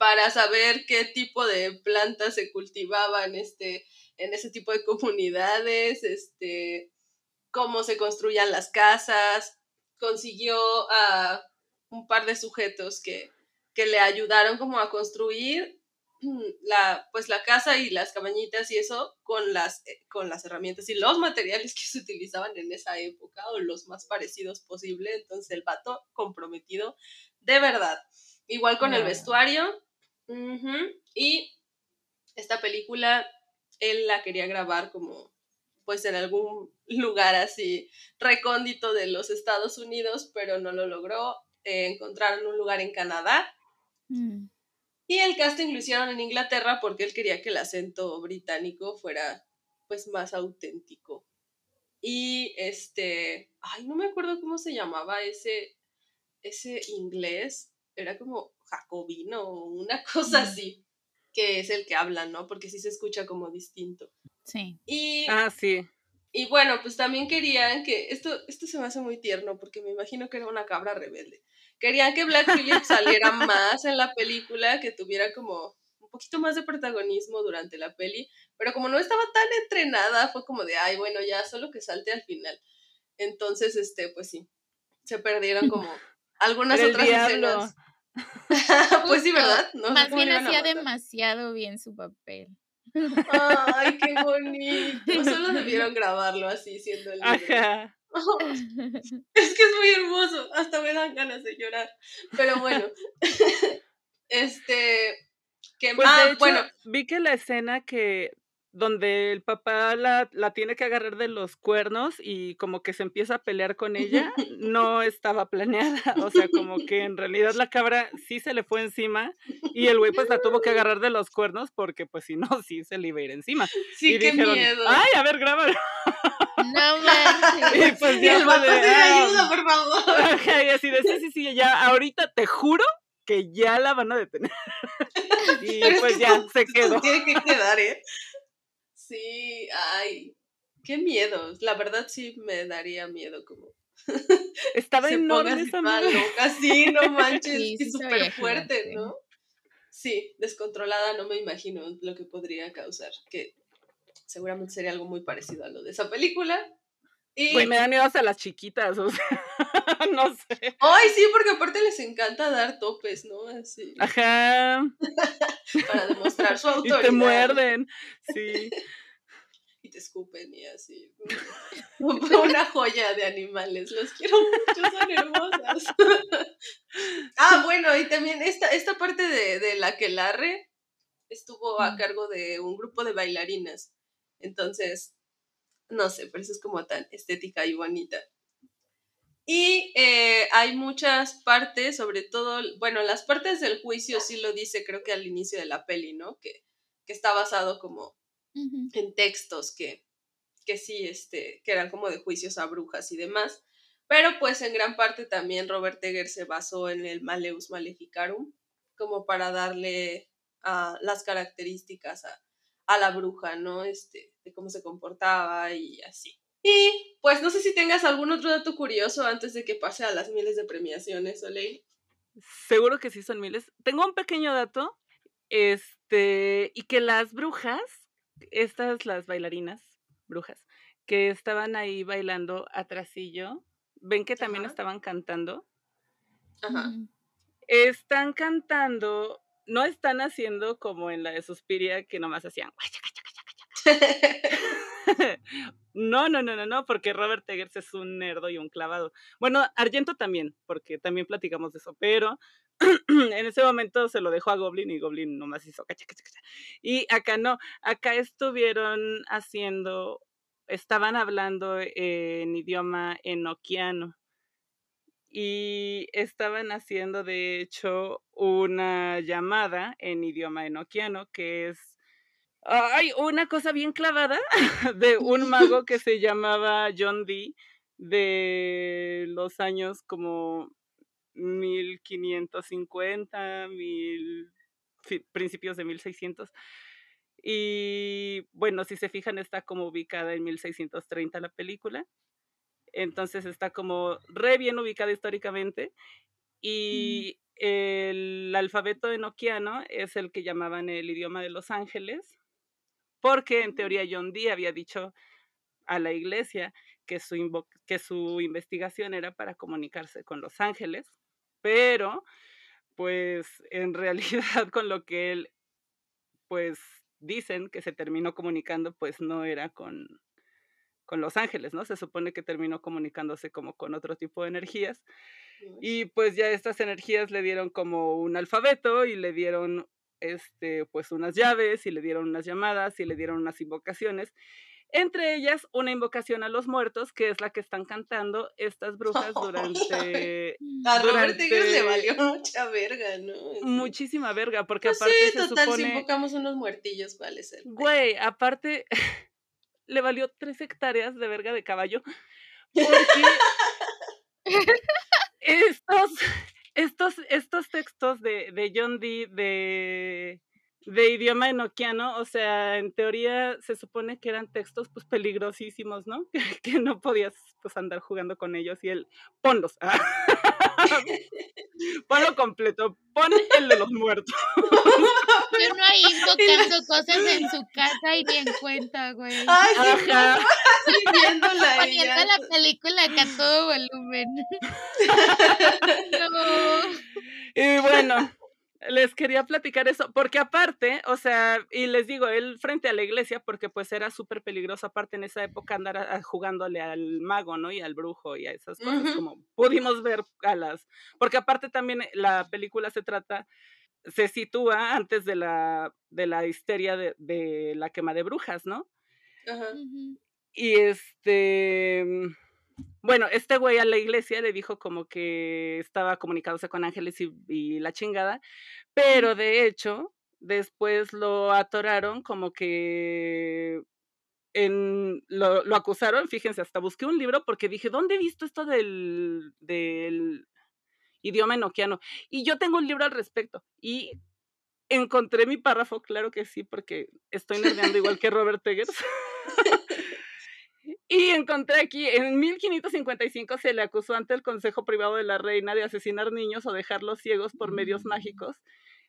para saber qué tipo de plantas se cultivaban este, en ese tipo de comunidades, este, cómo se construían las casas, consiguió a un par de sujetos que, que le ayudaron como a construir la, pues la casa y las cabañitas y eso con las, eh, con las herramientas y los materiales que se utilizaban en esa época o los más parecidos posible. Entonces el vato comprometido de verdad. Igual con el vestuario. Y esta película, él la quería grabar como, pues en algún lugar así recóndito de los Estados Unidos, pero no lo logró. Eh, encontraron un lugar en Canadá. Mm. Y el casting lo hicieron en Inglaterra porque él quería que el acento británico fuera pues más auténtico. Y este, ay, no me acuerdo cómo se llamaba ese, ese inglés, era como jacobino o una cosa así, que es el que hablan, ¿no? Porque sí se escucha como distinto. Sí. Y, ah, sí. Y bueno, pues también querían que, esto, esto se me hace muy tierno porque me imagino que era una cabra rebelde. Querían que Black Phillip saliera más en la película, que tuviera como un poquito más de protagonismo durante la peli, pero como no estaba tan entrenada, fue como de, ay, bueno, ya solo que salte al final. Entonces, este, pues sí, se perdieron como algunas otras escenas. pues sí, ¿verdad? No Más bien hacía demasiado bien su papel. Ay, qué bonito. Solo debieron grabarlo así, siendo el Ajá. es que es muy hermoso. Hasta me dan ganas de llorar. Pero bueno. este. Que pues ah, bueno. Vi que la escena que donde el papá la, la, tiene que agarrar de los cuernos y como que se empieza a pelear con ella, no estaba planeada. O sea, como que en realidad la cabra sí se le fue encima y el güey pues la tuvo que agarrar de los cuernos porque pues si no, sí se le iba a ir encima. Sí, qué miedo. Ay, a ver, grábalo. No manches. Y pues ya el de, ah, ayuda, por favor. Y así de, sí, sí, sí, ya ahorita te juro que ya la van a detener. y pues ya se quedó. Tiene que quedar, ¿eh? Sí, ay, qué miedo. La verdad sí me daría miedo como. Estaba enorme esa loca, sí, no manches, sí, súper fuerte, ¿no? Sí, descontrolada no me imagino lo que podría causar, que seguramente sería algo muy parecido a lo de esa película. Y... Pues me dan miedo hasta las chiquitas, o sea, no sé. Ay, sí, porque aparte les encanta dar topes, ¿no? Así. Ajá. Para demostrar su autoridad. Y te muerden, sí te escupen y así. Una joya de animales, los quiero mucho, son hermosas. ah, bueno, y también esta, esta parte de, de la que larre estuvo a cargo de un grupo de bailarinas. Entonces, no sé, pero eso es como tan estética y bonita. Y eh, hay muchas partes, sobre todo, bueno, las partes del juicio sí lo dice, creo que al inicio de la peli, ¿no? Que, que está basado como en textos que, que sí, este, que eran como de juicios a brujas y demás. Pero pues en gran parte también Robert Egger se basó en el Maleus Maleficarum, como para darle a las características a, a, la bruja, ¿no? Este, de cómo se comportaba y así. Y pues no sé si tengas algún otro dato curioso antes de que pase a las miles de premiaciones, Oley. Seguro que sí son miles. Tengo un pequeño dato, este, y que las brujas estas, las bailarinas, brujas, que estaban ahí bailando atrasillo, ven que también estaban cantando. Ajá. Están cantando, no están haciendo como en la de Suspiria, que nomás hacían. no, no, no, no, no, porque Robert Eggers es un nerdo y un clavado. Bueno, Argento también, porque también platicamos de eso, pero en ese momento se lo dejó a Goblin y Goblin nomás hizo cacha. Y acá no, acá estuvieron haciendo, estaban hablando en idioma enoquiano y estaban haciendo de hecho una llamada en idioma enoquiano que es hay una cosa bien clavada de un mago que se llamaba John Dee de los años como 1550, mil, principios de 1600. Y bueno, si se fijan, está como ubicada en 1630 la película. Entonces está como re bien ubicada históricamente. Y el alfabeto enoquiano es el que llamaban el idioma de los ángeles, porque en teoría John Dee había dicho a la iglesia que su, que su investigación era para comunicarse con los ángeles pero pues en realidad con lo que él pues dicen que se terminó comunicando pues no era con, con Los Ángeles, ¿no? Se supone que terminó comunicándose como con otro tipo de energías. Y pues ya estas energías le dieron como un alfabeto y le dieron este pues unas llaves y le dieron unas llamadas y le dieron unas invocaciones. Entre ellas, una invocación a los muertos, que es la que están cantando estas brujas durante. a Robert Eggers le valió mucha verga, ¿no? Muchísima verga, porque pues aparte. Sí, total, si invocamos unos muertillos, ¿cuál es el? Güey, aparte, le valió tres hectáreas de verga de caballo. Porque. estos, estos, estos textos de, de John Dee de de idioma enoquiano, o sea, en teoría se supone que eran textos pues peligrosísimos, ¿no? Que, no podías pues andar jugando con ellos y él, ponlos, ponlo completo, pon el de los muertos. Yo no ahí invocando cosas en su casa y ni en cuenta, güey. Ay, sí, Ajá. viéndola Poniendo la película acá a todo volumen. no. Y bueno, les quería platicar eso, porque aparte, o sea, y les digo, él frente a la iglesia, porque pues era súper peligroso aparte en esa época andar jugándole al mago, ¿no? Y al brujo y a esas cosas, como pudimos ver a las, porque aparte también la película se trata, se sitúa antes de la, de la histeria de, de la quema de brujas, ¿no? Ajá. Y este bueno, este güey a la iglesia le dijo como que estaba comunicándose con ángeles y, la chingada, pero de hecho, después lo atoraron como que en, lo, acusaron, fíjense, hasta busqué un libro porque dije, ¿dónde he visto esto del, del idioma enoquiano? Y yo tengo un libro al respecto y encontré mi párrafo, claro que sí, porque estoy nerdeando igual que Robert Eggers. Y encontré aquí, en 1555 se le acusó ante el Consejo Privado de la Reina de asesinar niños o dejarlos ciegos por medios mágicos.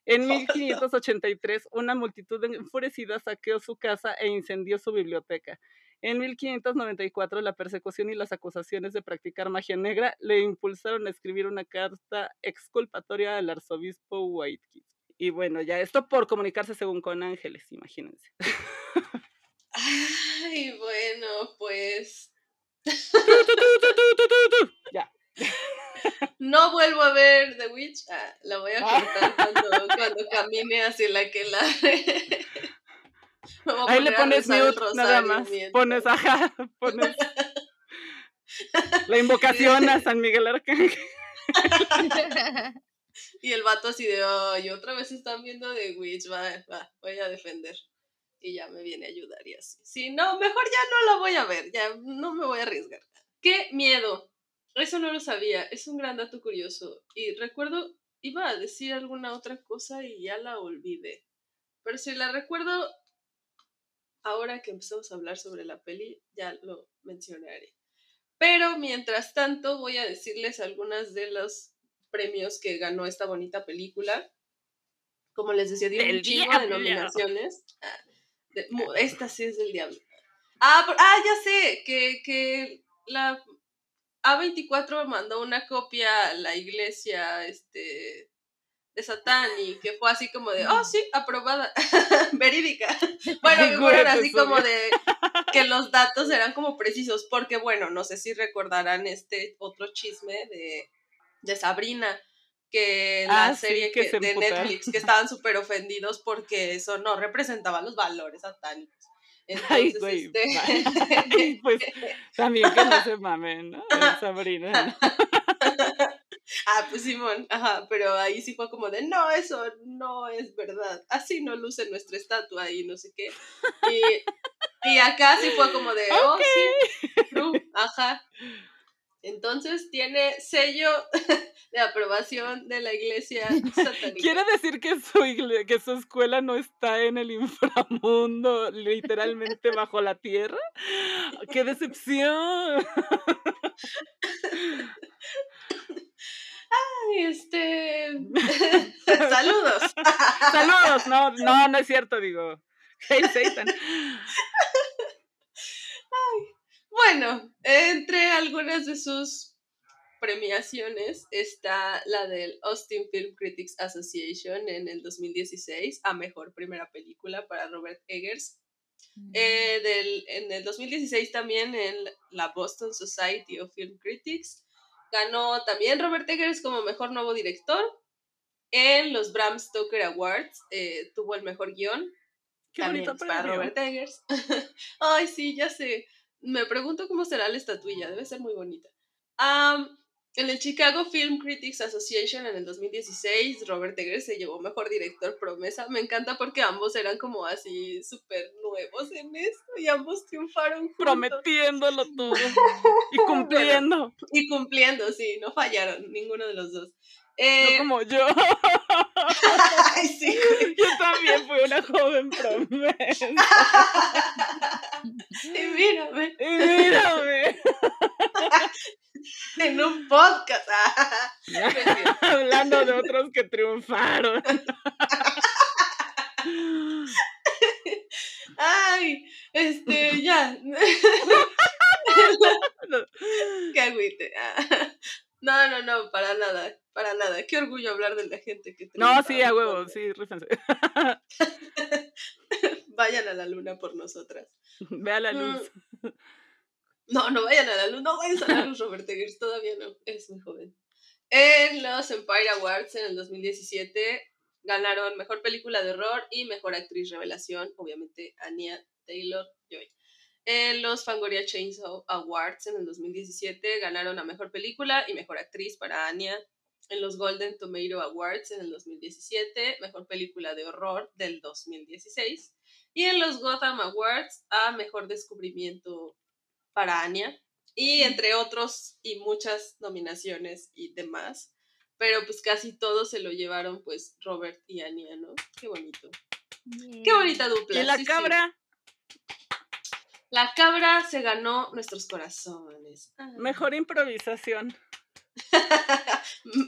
En 1583, una multitud enfurecida saqueó su casa e incendió su biblioteca. En 1594, la persecución y las acusaciones de practicar magia negra le impulsaron a escribir una carta exculpatoria al arzobispo Whitehead. Y bueno, ya esto por comunicarse según con ángeles, imagínense. Ay, bueno, pues. ya. No vuelvo a ver The Witch. Ah, la voy a contar cuando, cuando camine hacia la que la. Ahí le pones mute, nada más. Pones, ajá, pones. La invocación a San Miguel Arcángel. y el vato así de, ay, otra vez están viendo The Witch, va, va, voy a defender y ya me viene a ayudar y así. Sí, no, mejor ya no la voy a ver, ya no me voy a arriesgar. ¡Qué miedo! Eso no lo sabía, es un gran dato curioso. Y recuerdo, iba a decir alguna otra cosa y ya la olvidé. Pero si la recuerdo, ahora que empezamos a hablar sobre la peli, ya lo mencionaré. Pero mientras tanto, voy a decirles algunas de los premios que ganó esta bonita película. Como les decía, dio un chingo de nominaciones. Ah, esta sí es del diablo. Ah, ah ya sé, que, que la A24 mandó una copia a la iglesia este, de Satán y que fue así como de, oh sí, aprobada, verídica. Bueno, fueron así como de que los datos eran como precisos, porque bueno, no sé si recordarán este otro chisme de, de Sabrina que la ah, serie que de Netflix, que estaban súper ofendidos porque eso no representaba los valores satánicos. Entonces, Ay, este... pues también que no se mamen, ¿no? Sabrina. ah, pues Simón, ajá, pero ahí sí fue como de, no, eso no es verdad, así no luce nuestra estatua y no sé qué. Y, y acá sí fue como de, oh, sí, ajá. Entonces tiene sello de aprobación de la iglesia satánica. ¿Quiere decir que su, que su escuela no está en el inframundo, literalmente bajo la tierra? ¡Qué decepción! Ay, este. Saludos. Saludos. No, no, no es cierto, digo. Hey, Satan. Ay. Bueno, entre algunas de sus premiaciones está la del Austin Film Critics Association en el 2016 a Mejor Primera Película para Robert Eggers. Mm. Eh, en el 2016 también en la Boston Society of Film Critics ganó también Robert Eggers como mejor nuevo director. En los Bram Stoker Awards eh, tuvo el mejor guion. Qué también bonito para. Robert Eggers. Ay, sí, ya sé. Me pregunto cómo será la estatuilla. Debe ser muy bonita. Am, en el Chicago Film Critics Association en el 2016, Robert Eggers se llevó mejor director promesa. Me encanta porque ambos eran como así súper nuevos en esto y ambos triunfaron juntos. Prometiéndolo todo. Y cumpliendo. Y cumpliendo, sí, no fallaron ninguno de los dos. No Eh, como yo. ay, sí. Yo también fui una joven promesa. Y mírame, Y mírame. en un podcast. Hablando de otros que triunfaron. Ay, este, ya. Qué agüite. No, no, no, para nada, para nada. Qué orgullo hablar de la gente que No, sí, a huevo, sí, rífense. Vayan a la luna por nosotras. Ve a la luz. No, no vayan a la luz, no vayan a la luz, Robert Eggers, todavía no, es muy joven. En los Empire Awards en el 2017 ganaron Mejor Película de Horror y Mejor Actriz Revelación, obviamente Anya Taylor-Joy. En los Fangoria Chainsaw Awards en el 2017 ganaron a Mejor Película y Mejor Actriz para Anya. En los Golden Tomato Awards en el 2017, Mejor Película de Horror del 2016. Y en los Gotham Awards a Mejor Descubrimiento para Anya. Y entre otros y muchas nominaciones y demás. Pero pues casi todos se lo llevaron pues Robert y Anya, ¿no? Qué bonito. Qué bonita dupla. Y la sí, sí. La cabra se ganó nuestros corazones. Ah. mejor improvisación.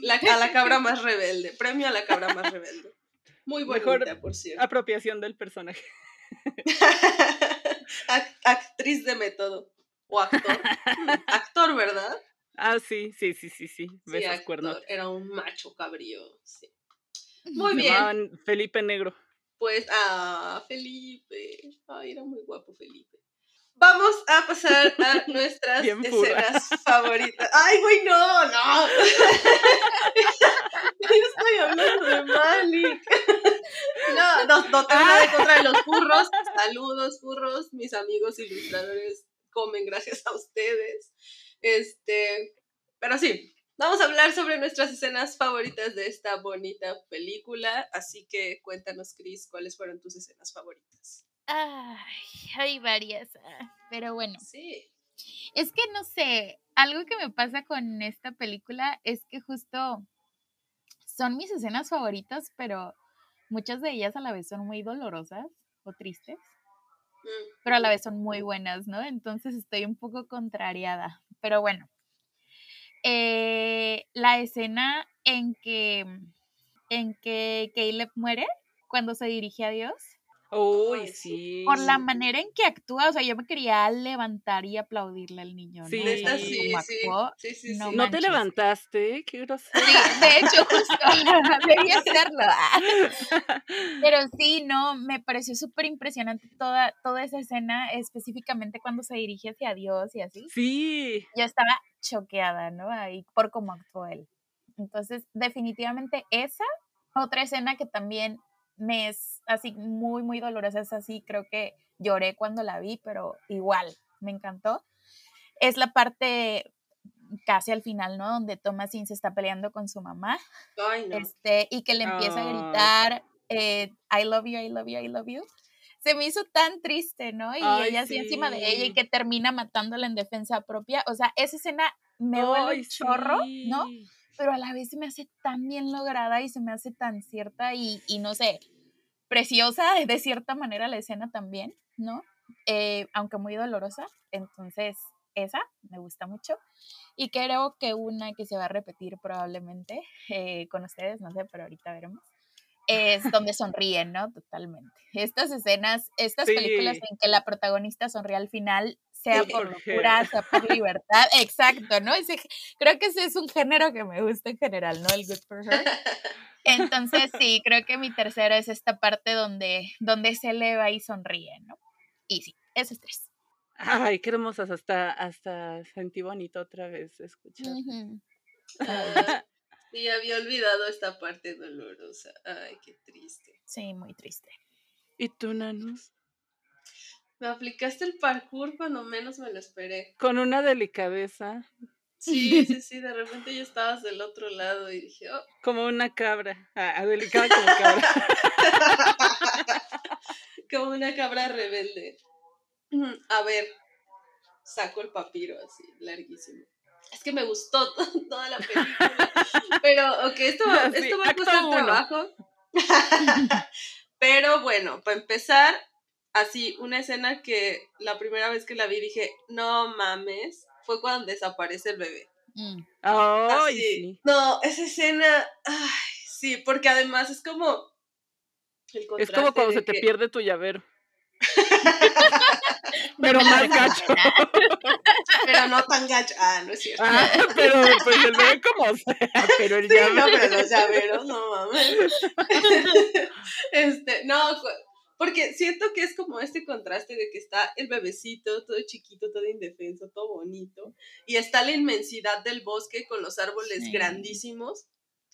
La- a la cabra más rebelde. Premio a la cabra más rebelde. Muy bonita, Mejor por cierto. Apropiación del personaje. Ac- Actriz de método. O actor. Actor, ¿verdad? Ah, sí, sí, sí, sí, sí. Sí, Besos actor. cuernos. Era un macho cabrío. Sí. Muy Se bien. Felipe Negro. Pues, ah, Felipe. Ay, era muy guapo Felipe. Vamos a pasar a nuestras Bien escenas favoritas. Ay, güey, no, no. Yo estoy hablando de Malik. No, no, no tengo nada en contra de los furros. Saludos, furros. Mis amigos ilustradores comen gracias a ustedes. Este, pero sí, vamos a hablar sobre nuestras escenas favoritas de esta bonita película. Así que cuéntanos, Chris, cuáles fueron tus escenas favoritas. Ay, hay varias, ah, pero bueno. Sí. Es que no sé, algo que me pasa con esta película es que justo son mis escenas favoritas, pero muchas de ellas a la vez son muy dolorosas o tristes, Mm. pero a la vez son muy buenas, ¿no? Entonces estoy un poco contrariada, pero bueno. Eh, la escena en que, en que Caleb muere cuando se dirige a Dios. Uy, sí. Por la manera en que actúa, o sea, yo me quería levantar y aplaudirle al niño, ¿no? Sí. O sea, Neta, Sí, sí, sí. actuó, Sí, sí, no. ¿No te levantaste? Qué grosero. Sí, de hecho, justo debía hacerlo. Pero sí, no, me pareció súper impresionante toda, toda esa escena, específicamente cuando se dirige hacia Dios y así. Sí. Yo estaba choqueada, ¿no? Ahí por cómo actuó él. Entonces, definitivamente esa, otra escena que también me es así muy, muy dolorosa, es así, creo que lloré cuando la vi, pero igual, me encantó. Es la parte casi al final, ¿no? Donde Thomasin se está peleando con su mamá Ay, no. este, y que le empieza a Ah. gritar, eh, I love you, I love you, I love you. Se me hizo tan triste, ¿no? Y Ay, ella así encima de ella y sí. que termina matándola en defensa propia. O sea, esa escena me Ay, un chorro, ¿no? Pero a la vez se me hace tan bien lograda y se me hace tan cierta y, y no sé, preciosa de cierta manera la escena también, ¿no? Eh, aunque muy dolorosa. Entonces, esa me gusta mucho. Y creo que una que se va a repetir probablemente eh, con ustedes, no sé, pero ahorita veremos, es donde sonríen, ¿no? Totalmente. Estas escenas, estas películas Sí. en que la protagonista sonríe al final, sea Sí. por locura, sea por libertad, exacto, ¿no? Ese, creo que ese es un género que me gusta en general, ¿no? El Good for Her. Entonces, sí, creo que mi tercera es esta parte donde, donde se eleva y sonríe, ¿no? Y sí, esos tres. Ay, qué hermosas. Hasta, hasta sentí bonito otra vez escuchar. Ujú. y había olvidado esta parte dolorosa. Ay, qué triste. Sí, muy triste. ¿Y tú, Nanus? Me aplicaste el parkour cuando menos me lo esperé. Con una delicadeza. Sí, sí, sí, de repente ya estabas del otro lado y dije, oh. Como una cabra. Ah, delicada como cabra. como una cabra rebelde. A ver, saco el papiro así, larguísimo. Es que me gustó toda la película. Pero, ok, esto, esto va a costar trabajo. Pero bueno, para empezar, así, una escena que la primera vez que la vi dije, no mames, fue cuando desaparece el bebé. Mm. Ay, sí. No, esa escena, ay, sí, porque además es como... es como cuando se te pierde tu llavero. pero más gacho. pero no tan gacho. Ah, no es cierto. Ah, pero pues el bebé como sea, pero el llavero. No, pero los llaveros, no mames. Este, no, porque siento que es como este contraste de que está el bebecito, todo chiquito, todo indefenso, todo bonito, y está la inmensidad del bosque con los árboles grandísimos.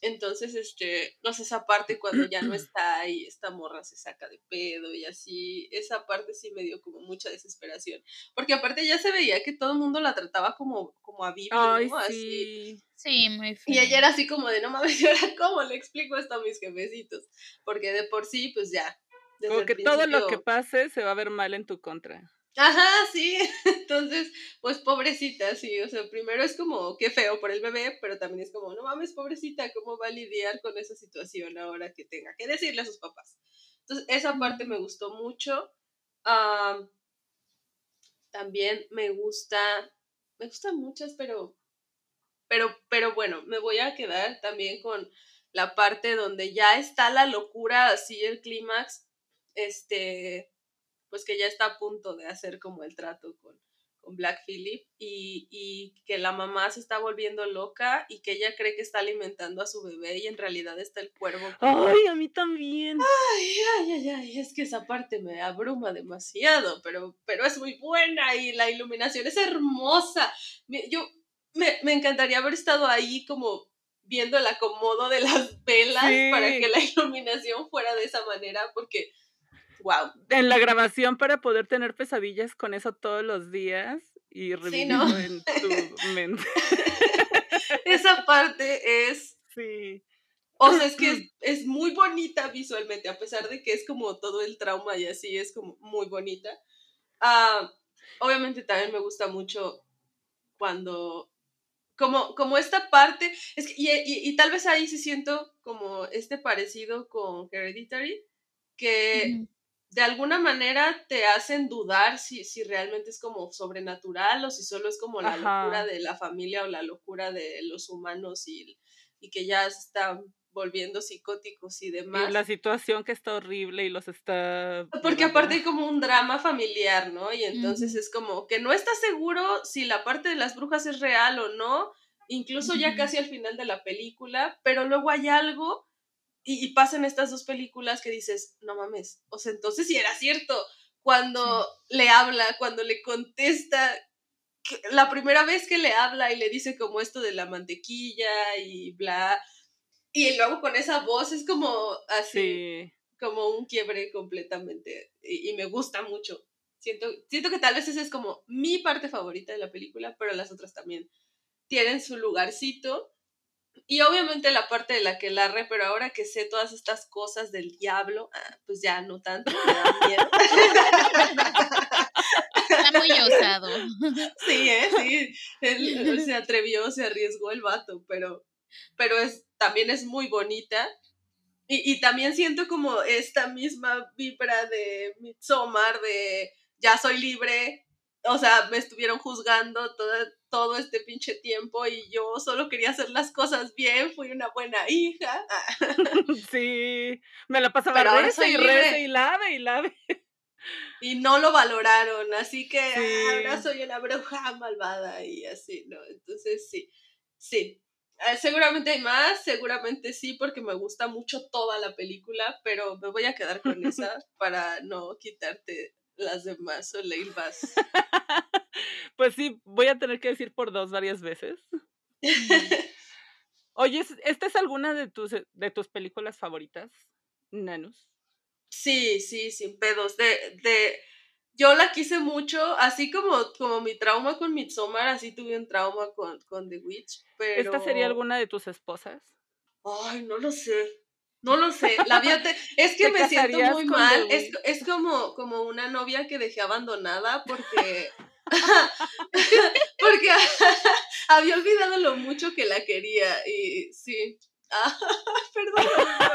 Entonces, este, no sé, esa parte cuando ya no está y esta morra se saca de pedo y así, esa parte sí me dio como mucha desesperación. Porque aparte ya se veía que todo el mundo la trataba como, como a Bibi, ¿no? Así. Sí, muy feo. Y ella era así como de, no mames, ¿y ahora cómo le explico esto a mis jefecitos? Porque de por sí, pues ya, como que todo lo que pase se va a ver mal en tu contra. Ajá, sí. Entonces, pues pobrecita, sí. O sea, primero es como, qué feo por el bebé, pero también es como, no mames, pobrecita, ¿cómo va a lidiar con esa situación ahora que tenga que decirle a sus papás? Entonces, esa parte me gustó mucho. también me gusta, me gustan muchas, pero, pero, pero bueno, me voy a quedar también con la parte donde ya está la locura, así el clímax, este, pues que ya está a punto de hacer como el trato con, con Black Phillip y, y, que la mamá se está volviendo loca y que ella cree que está alimentando a su bebé y en realidad está el cuervo. Ay, a mí también. Ay, ay, ay, ay, es que esa parte me abruma demasiado, pero, pero es muy buena y la iluminación es hermosa. Yo me, me encantaría haber estado ahí como viendo el acomodo de las velas para que la iluminación fuera de esa manera, porque wow. En la grabación para poder tener pesadillas con eso todos los días y revivirlo en tu mente. Esa parte es. Sí. O sea, es que es, muy bonita visualmente, a pesar de que es como todo el trauma y así, es como muy bonita. Ah, obviamente también me gusta mucho cuando, como, como esta parte, es y, tal vez ahí sí siento como este parecido con Hereditary, que de alguna manera te hacen dudar si, si realmente es como sobrenatural o si solo es como la locura de la familia o la locura de los humanos y, y que ya se están volviendo psicóticos y demás. Y la situación que está horrible y los está... Porque aparte hay como un drama familiar, ¿no? Y entonces es como que no estás seguro si la parte de las brujas es real o no, incluso ya casi al final de la película, pero luego hay algo y, pasan estas dos películas que dices, no mames, o sea, entonces sí era cierto, cuando le habla, cuando le contesta, la primera vez que le habla y le dice como esto de la mantequilla y bla, y luego con esa voz es como así, como un quiebre completamente, y, me gusta mucho. Siento, siento que tal vez esa es como mi parte favorita de la película, pero las otras también tienen su lugarcito y obviamente la parte de la que larre, pero ahora que sé todas estas cosas del diablo, ah, pues ya no tanto, me da miedo. Está muy osado. Sí, ¿eh? sí. Él, se atrevió, se arriesgó el vato, pero, pero es, también es muy bonita. Y, y también siento como esta misma vibra de Midsommar, de ya soy libre, o sea, me estuvieron juzgando todo, todo este pinche tiempo y yo solo quería hacer las cosas bien, fui una buena hija. sí, me la pasaba reza y reza y lave y lave. Y no lo valoraron, así que ahora soy una bruja malvada y así, ¿no? Entonces sí, sí. Eh, seguramente hay más, seguramente sí, porque me gusta mucho toda la película, pero me voy a quedar con esa para no quitarte las demás o Leilbas. Pues sí, voy a tener que decir por dos varias veces. Oye, ¿esta es alguna de tus, de tus películas favoritas, Nanus? Sí, sí, sin pedos. De, de, yo la quise mucho, así como, como mi trauma con Midsommar, así tuve un trauma con, con The Witch. Pero... ¿Esta sería alguna de tus esposas? Ay, no lo sé. No lo sé, la vida es que me siento muy mal, es, es, como, como una novia que dejé abandonada porque, porque había olvidado lo mucho que la quería y sí, ah, perdón,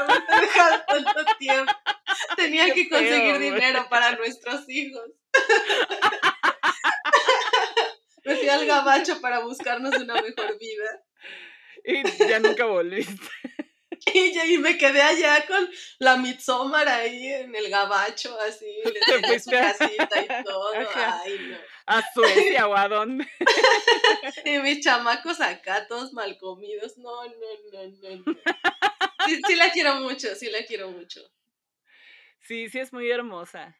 me he dejado tanto tiempo, tenía que conseguir dinero para nuestros hijos. me fui al gabacho para buscarnos una mejor vida. Y ya nunca volviste. Y, me quedé allá con la Midsommar ahí en el gabacho, así, le tenía su casita y todo. Ay, no. ¿A Suecia o a dónde? y mis chamacos acá, todos mal comidos. No, no, no, no. no. Sí, sí la quiero mucho, sí la quiero mucho. Sí, sí es muy hermosa.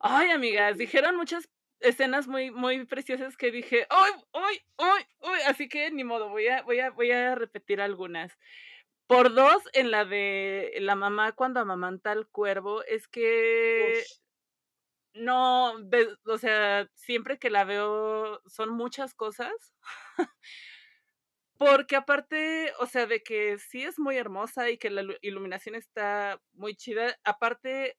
Ay, amigas, dijeron muchas escenas muy, muy preciosas que dije, ¡ay, ay, ay, ay! Así que ni modo, voy a, voy a, voy a repetir algunas. Por dos, en la de la mamá cuando amamanta al cuervo, es que no, o sea, siempre que la veo son muchas cosas. Porque aparte, o sea, de que sí es muy hermosa y que la iluminación está muy chida, aparte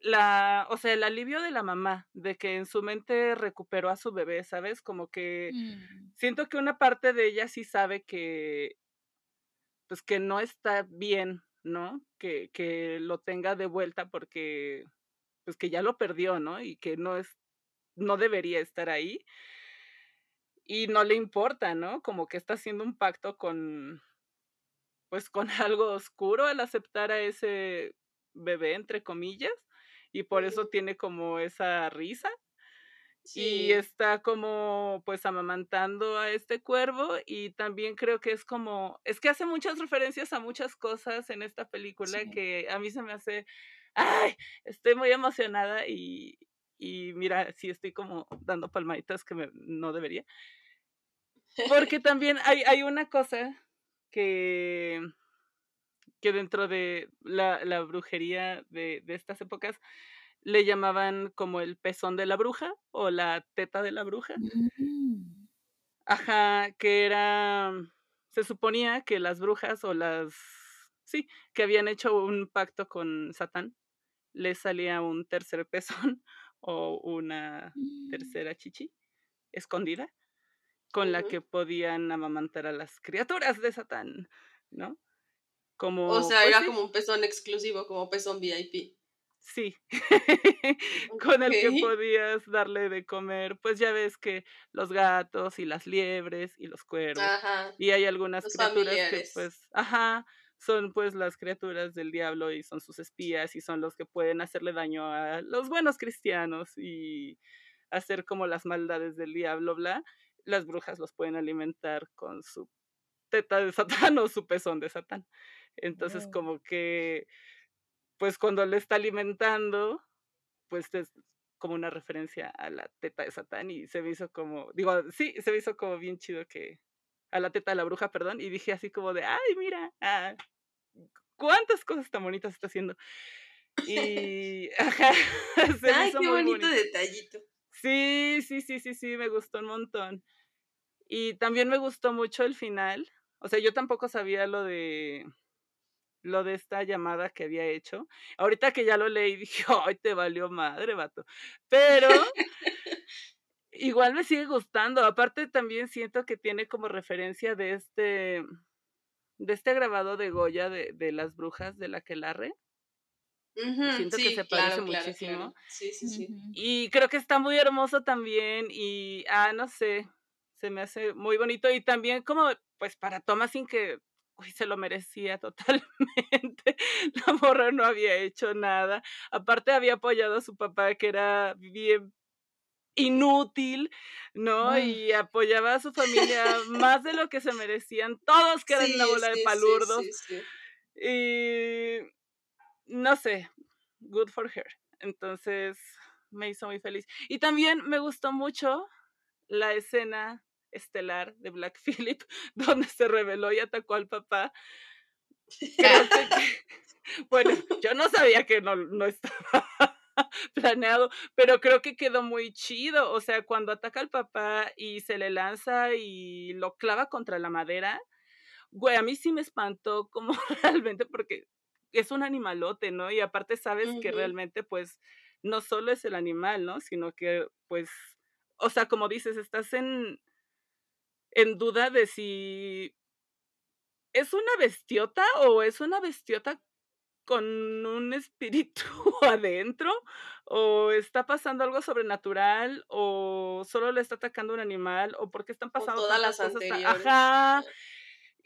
la, o sea, el alivio de la mamá, de que en su mente recuperó a su bebé, ¿sabes? Como que mm. siento que una parte de ella sí sabe que pues que no está bien, ¿no? Que, que lo tenga de vuelta porque pues que ya lo perdió, ¿no? Y que no es, no debería estar ahí. Y no le importa, ¿no? Como que está haciendo un pacto con, pues con algo oscuro al aceptar a ese bebé, entre comillas, y por eso tiene como esa risa, y está como pues amamantando a este cuervo y también creo que es como, es que hace muchas referencias a muchas cosas en esta película que a mí se me hace, ay, estoy muy emocionada y, y mira, sí estoy como dando palmaditas que me, no debería. Porque también hay, hay una cosa que, que dentro de la, la brujería de, de estas épocas, le llamaban como el pezón de la bruja o la teta de la bruja. Mm. Ajá, que era, se suponía que las brujas o las, sí, que habían hecho un pacto con Satán, les salía un tercer pezón o una mm. tercera chichi escondida con la que podían amamantar a las criaturas de Satán, ¿no? Como, o sea, pues era como un pezón exclusivo, como pezón VIP. Sí, con el que podías darle de comer, pues ya ves que los gatos y las liebres y los cuervos. Y hay algunas criaturas que pues, ajá, son pues las criaturas del diablo y son sus espías y son los que pueden hacerle daño a los buenos cristianos y hacer como las maldades del diablo, bla. Las brujas los pueden alimentar con su teta de Satán o su pezón de Satán. Entonces, oh. como que pues cuando le está alimentando, pues es como una referencia a la teta de Satán y se me hizo como, digo, sí, se me hizo como bien chido que, a la teta de la bruja, perdón, y dije así como de, ay, mira, ah, cuántas cosas tan bonitas está haciendo. Y, ajá, se ay, qué bonito detallito. Sí, sí, sí, sí, sí, me gustó un montón. Y también me gustó mucho el final. O sea, yo tampoco sabía lo de lo de esta llamada que había hecho. Ahorita que ya lo leí, dije, ay, te valió madre, vato. Pero igual me sigue gustando. Aparte, también siento que tiene como referencia de este, de este grabado de Goya de, de las brujas de la que larre. siento que se parece muchísimo. Sí, sí, sí. Y creo que está muy hermoso también. Y, ah, no sé, se me hace muy bonito. Y también como, pues para Thomasin que uy, se lo merecía totalmente. La morra no había hecho nada. Aparte había apoyado a su papá que era bien inútil, ¿no? Y apoyaba a su familia más de lo que se merecían, todos que eran una bola de palurdos. y no sé, good for her. Entonces me hizo muy feliz. Y también me gustó mucho la escena estelar de Black Phillip, donde se reveló y atacó al papá. bueno, yo no sabía que no, no estaba planeado, pero creo que quedó muy chido. O sea, cuando ataca al papá y se le lanza y lo clava contra la madera, güey, a mí sí me espantó como realmente porque es un animalote, ¿no? Y aparte sabes que realmente pues no solo es el animal, ¿no? Sino que pues, o sea, como dices, estás en, en duda de si es una bestiota o es una bestiota con un espíritu adentro o está pasando algo sobrenatural o solo le está atacando un animal o porque están pasando todas las cosas Ajá.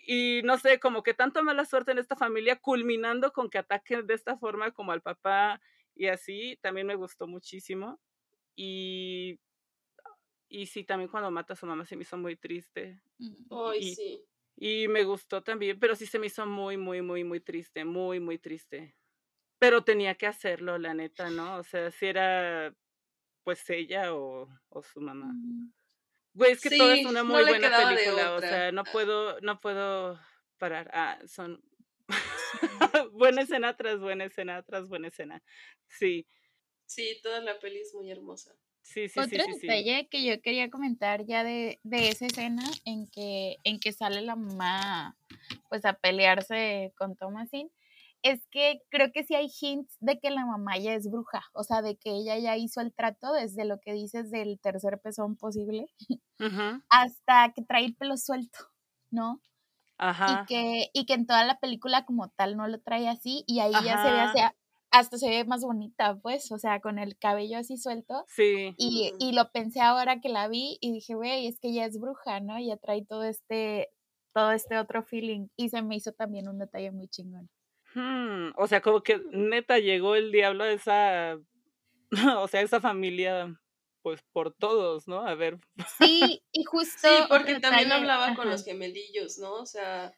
Y no sé, como que tanto mala suerte en esta familia culminando con que ataquen de esta forma como al papá y así, también me gustó muchísimo. Y y sí, también cuando mata a su mamá se me hizo muy triste. Ay, sí. Y me gustó también, pero sí se me hizo muy, muy, muy, muy triste, muy, muy triste. Pero tenía que hacerlo, la neta, ¿no? O sea, si era pues ella o, o su mamá. Güey, es que todo es una muy buena película, o sea, no puedo, no puedo parar. Ah, son buena escena tras buena escena tras buena escena. Sí. Sí, toda la peli es muy hermosa. Sí, sí, Otro sí, detalle que yo quería comentar ya de, de, esa escena en que, en que sale la mamá pues a pelearse con Thomasin, es que creo que sí hay hints de que la mamá ya es bruja, o sea, de que ella ya hizo el trato desde lo que dices del tercer pezón posible hasta que trae el pelo suelto, ¿no? Ajá. Y que, y que en toda la película como tal no lo trae así y ahí ya se ve hacia, hasta se ve más bonita, pues, o sea, con el cabello así suelto. Sí. Y, y lo pensé ahora que la vi y dije, güey, es que ella es bruja, ¿no? Ya trae todo este, todo este otro feeling. Y se me hizo también un detalle muy chingón. Hmm, o sea, como que neta llegó el diablo a esa, o sea, esa familia, pues por todos, ¿no? A ver. Sí, y justo. Sí, porque también hablaba con los gemelillos, ¿no? O sea,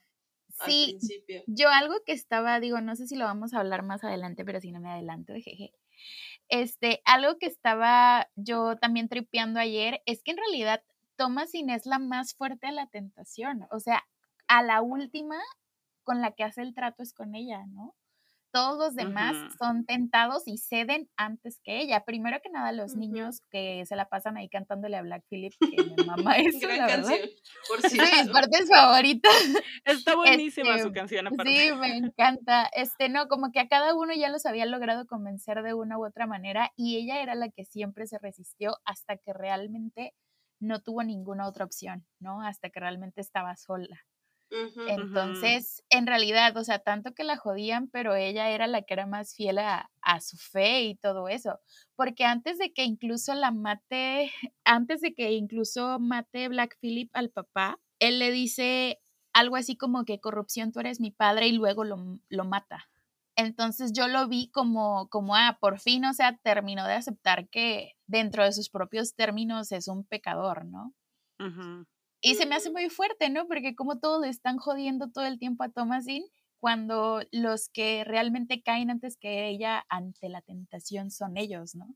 Sí, yo algo que estaba, digo, no sé si lo vamos a hablar más adelante, pero si no me adelanto, jeje. Este, algo que estaba yo también tripeando ayer es que en realidad Thomasin es la más fuerte a la tentación, o sea, a la última con la que hace el trato es con ella, ¿no? Todos los demás son tentados y ceden antes que ella. Primero que nada, los niños que se la pasan ahí cantándole a Black Phillip, que mi mamá es la canción, por sí, mis partes favoritas. Está buenísima su este, canción, aparte. Sí, me encanta. Este, no, como que a cada uno ya los había logrado convencer de una u otra manera y ella era la que siempre se resistió hasta que realmente no tuvo ninguna otra opción, ¿no? Hasta que realmente estaba sola. Entonces, en realidad, o sea, tanto que la jodían, pero ella era la que era más fiel a, su fe y todo eso. Porque antes de que incluso la mate, antes de que incluso mate Black Phillip al papá, él le dice algo así como que corrupción, tú eres mi padre y luego lo, lo mata. Entonces yo lo vi como, como, ah, por fin, o sea, terminó de aceptar que dentro de sus propios términos es un pecador, ¿no? Y se me hace muy fuerte, ¿no? Porque como todos le están jodiendo todo el tiempo a Thomasin, cuando los que realmente caen antes que ella ante la tentación son ellos, ¿no?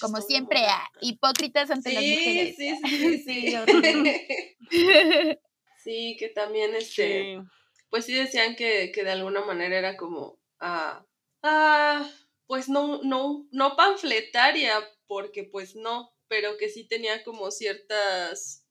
como siempre, ah, hipócritas ante las mujeres. Sí, sí, sí. Sí, que también, este, pues sí decían que, que, de alguna manera era como, ah, ah, pues no, no, no panfletaria, porque pues no, pero que sí tenía como ciertas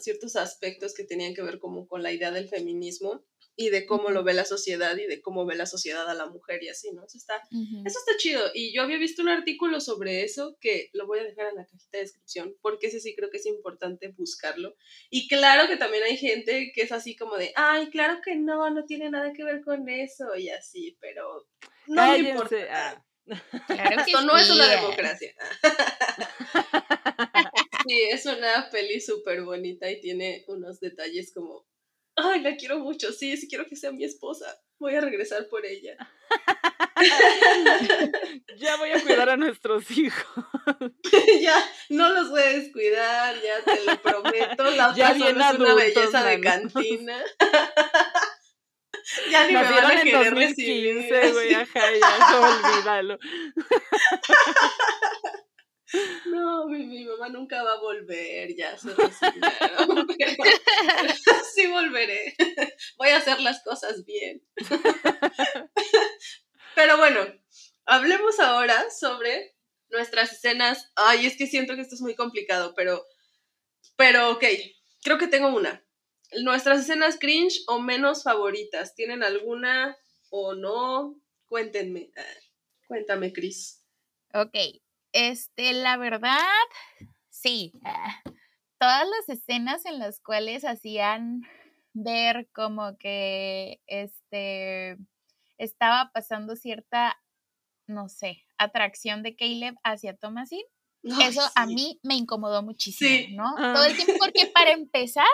ciertos aspectos que tenían que ver como con la idea del feminismo y de cómo lo ve la sociedad y de cómo ve la sociedad a la mujer y así, ¿no? Eso está, eso está chido. Y yo había visto un artículo sobre eso que lo voy a dejar en la cajita de descripción porque ese sí creo que es importante buscarlo. Y claro que también hay gente que es así como de, ay, claro que no, no tiene nada que ver con eso y así, pero no me importa. Ah. Esto no es una democracia. Sí, es una peli súper bonita y tiene unos detalles como, ay, la quiero mucho, sí, sí quiero que sea mi esposa, voy a regresar por ella. ya voy a cuidar a nuestros hijos. ya, no los voy a descuidar, ya te lo prometo. La otra ya es una belleza de cantina. ya ni me van a querer en 2015, recibir. güey, ajá, ya, olvídalo. No, mi, mamá nunca va a volver, ya se sí volveré. Voy a hacer las cosas bien. Pero bueno, hablemos ahora sobre nuestras escenas. Ay, es que siento que esto es muy complicado, pero, pero ok, creo que tengo una. Nuestras escenas cringe o menos favoritas, ¿tienen alguna o no? Cuéntenme. Ah, cuéntame, Cris. Ok, este, la verdad, sí. Ah, todas las escenas en las cuales hacían ver como que este estaba pasando cierta, no sé, atracción de Caleb hacia Thomasin. Eso a mí me incomodó muchísimo, ¿no? Todo el tiempo, porque para empezar,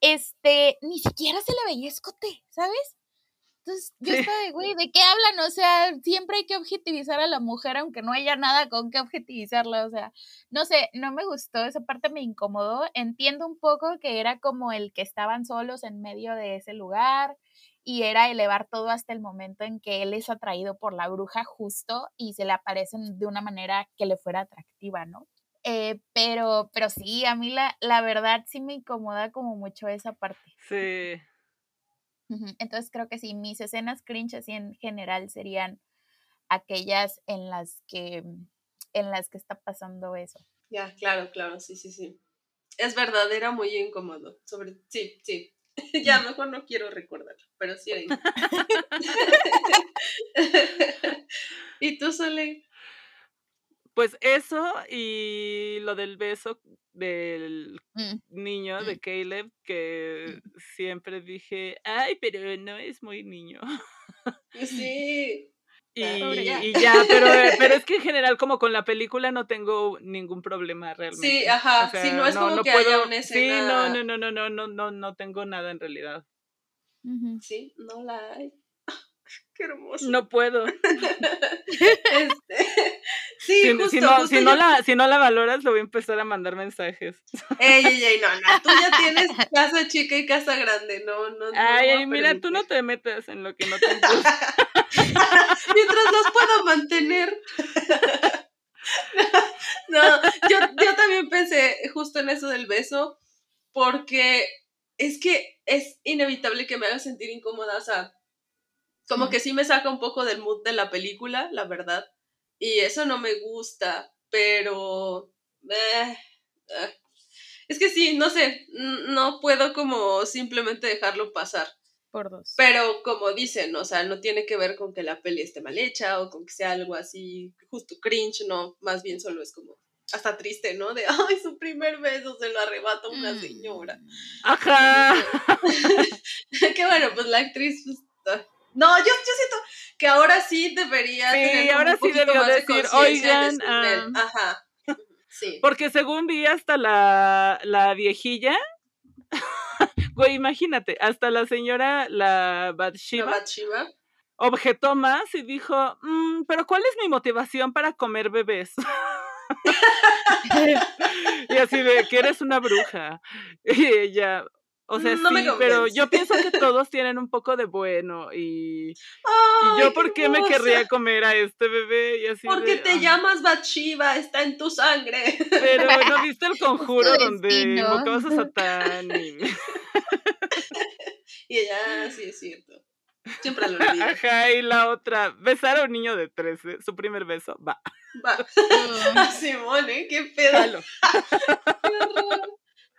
este, ni siquiera se le veía escote, ¿sabes? Entonces, yo estaba de, güey, ¿de qué hablan? O sea, siempre hay que objetivizar a la mujer, aunque no haya nada con qué objetivizarla. O sea, no sé, no me gustó, esa parte me incomodó. Entiendo un poco que era como el que estaban solos en medio de ese lugar y era elevar todo hasta el momento en que él es atraído por la bruja justo y se le aparecen de una manera que le fuera atractiva, ¿no? Eh, pero, pero sí, a mí la, la verdad sí me incomoda como mucho esa parte. Sí. Entonces creo que sí, mis escenas cringe así en general serían aquellas en las que en las que está pasando eso. Ya, claro, claro, sí, sí, sí. Es verdad, era muy incómodo. Sobre, sí, sí. ya mejor no quiero recordarlo, pero sí era ¿Y tú, Soleil? Pues eso y lo del beso del mm. niño de Caleb, que mm. siempre dije, ay, pero no es muy niño. Sí. Y, ya, pero, pero es que en general como con la película no tengo ningún problema realmente. Sí, ajá, sí, no es como que haya una escena. Sí, no, no, no, no, no, no, no, no tengo nada en realidad. Sí, no la hay. Qué hermoso. No puedo. este, sí, si, justo, si, no, si, no la, si no la valoras, lo voy a empezar a mandar mensajes. Ey, ey, ey, no, no. Tú ya tienes casa chica y casa grande. No, no. Ay, ay mira, tú no te metes en lo que no te Mientras los puedo mantener. no, yo, yo también pensé justo en eso del beso, porque es que es inevitable que me haga sentir incómoda, o sea, como que sí me saca un poco del mood de la película, la verdad. Y eso no me gusta, pero... Eh, eh, es que sí, no sé, no puedo como simplemente dejarlo pasar. Por dos. Pero como dicen, o sea, no tiene que ver con que la peli esté mal hecha o con que sea algo así justo cringe, no, más bien solo es como hasta triste, ¿no? De, ay, su primer beso se lo arrebata una mm. señora. Ajá. que bueno, pues la actriz, pues, ah, no, yo, yo siento que ahora sí debería sí, tener ahora un sí debió más decir, oigan, ah, ajá. Sí. Porque según vi hasta la, la viejilla, güey, imagínate, hasta la señora, la Bathsheba, ¿La Bathsheba? objetó más y dijo, mm, pero ¿cuál es mi motivación para comer bebés? y así de que eres una bruja. Y ella, o sea, sí, pero yo pienso que todos tienen un poco de bueno y, y yo por qué me querría comer a este bebé y así Porque te llamas Bathsheba, está en tu sangre. Pero no viste el conjuro donde invocabas a Satán y... y ella, ah, sí es cierto. Siempre lo olvido. Ajá, y la otra, besar a un niño de 13, su primer beso, va. Va. Oh. Simón, ¿eh? Qué pedo.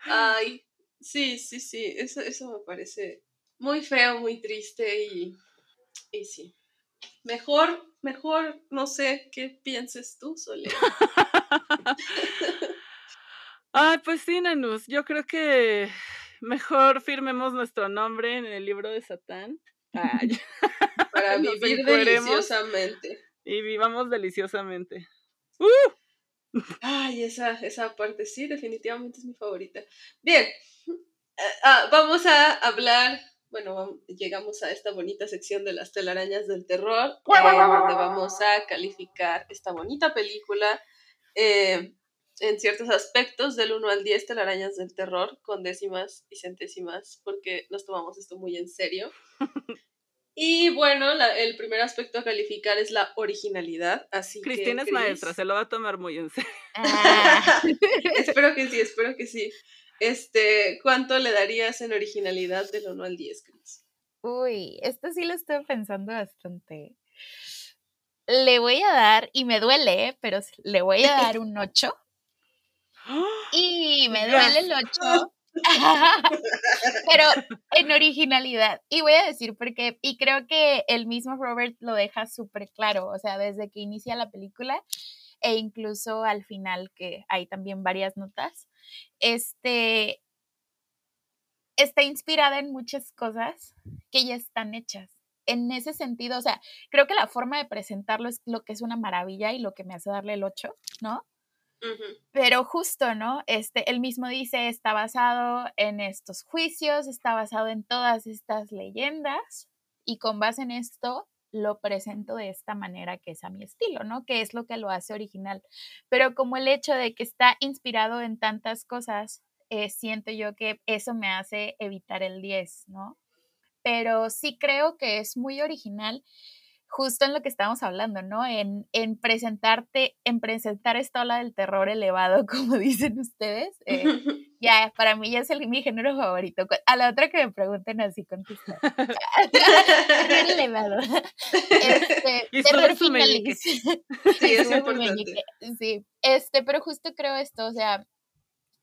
Ay, Sí, sí, sí, eso, eso me parece muy feo, muy triste y, y sí. Mejor, mejor, no sé, ¿qué pienses tú, Sole? Ay, pues sí, Nanus, yo creo que mejor firmemos nuestro nombre en el libro de Satán. Para vivir deliciosamente. Y vivamos deliciosamente. ¡Uh! Ay, esa, esa parte sí, definitivamente es mi favorita. Bien, eh, ah, vamos a hablar, bueno, llegamos a esta bonita sección de las telarañas del terror, donde vamos a calificar esta bonita película eh, en ciertos aspectos del 1 al 10 telarañas del terror, con décimas y centésimas, porque nos tomamos esto muy en serio. Y bueno, el primer aspecto a calificar es la originalidad. Así Cristina es maestra, se lo va a tomar muy en serio. Ah. espero que sí, espero que sí. Este, ¿cuánto le darías en originalidad del 1 al 10, Cris? Uy, esto sí lo estoy pensando bastante. Le voy a dar, y me duele, pero le voy a dar un 8. Y me duele el 8. pero en originalidad. Y voy a decir porque, y creo que el mismo Robert lo deja súper claro, o sea, desde que inicia la película e incluso al final, que hay también varias notas, este, está inspirada en muchas cosas que ya están hechas. En ese sentido, o sea, creo que la forma de presentarlo es lo que es una maravilla y lo que me hace darle el 8, ¿no? Pero justo, ¿no? Este, él mismo dice, está basado en estos juicios, está basado en todas estas leyendas y con base en esto lo presento de esta manera que es a mi estilo, ¿no? Que es lo que lo hace original. Pero como el hecho de que está inspirado en tantas cosas, eh, siento yo que eso me hace evitar el 10, ¿no? Pero sí creo que es muy original justo en lo que estamos hablando, ¿no? En, en presentarte, en presentar esta ola del terror elevado, como dicen ustedes. Eh, ya, para mí ya es el, mi género favorito. A la otra que me pregunten así, contesta. terror elevado. Este, terror. Sí, es importante. Sí, este, pero justo creo esto, o sea,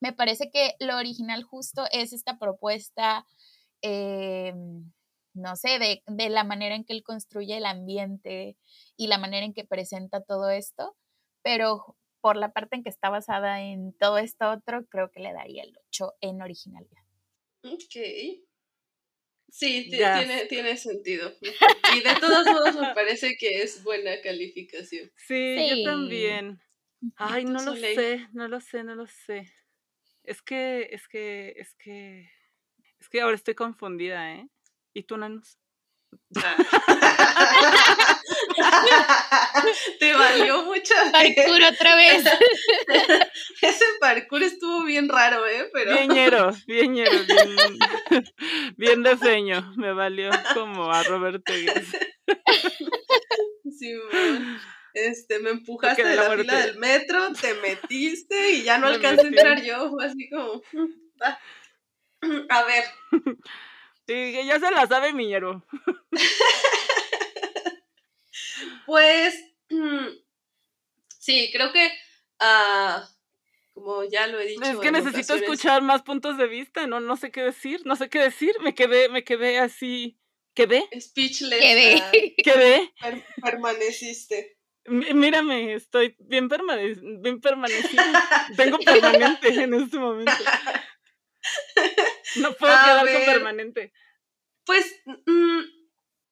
me parece que lo original justo es esta propuesta eh, no sé, de, de, la manera en que él construye el ambiente y la manera en que presenta todo esto, pero por la parte en que está basada en todo esto otro, creo que le daría el 8 en originalidad. Ok. Sí, tiene, tiene sentido. Y de todos modos me parece que es buena calificación. Sí, yo también. Ay, no lo sé, no lo sé, no lo sé. Es que, es que, es que, es que ahora estoy confundida, ¿eh? ¿Y tú, Nanos? Te valió mucho. Parkour otra vez. Ese parkour estuvo bien raro, ¿eh? Pero... Bien ñero, bien ñero, bien, diseño. Me valió como a Roberto. Sí, este, me empujaste de la, fila del metro, te metiste y ya no alcancé a entrar yo. Así como, a ver. Sí, ya se la sabe Miñero. pues, sí, creo que, uh, como ya lo he dicho. Es que necesito escuchar más puntos de vista, no, no sé qué decir, no sé qué decir, me quedé, me quedé así, ¿quedé? Speechless. Quedé. Ah, ¿Quedé? permaneciste. mírame, estoy bien, permane bien permanecida. Tengo permanente en este momento. No puedo quedar con permanente. Pues mm,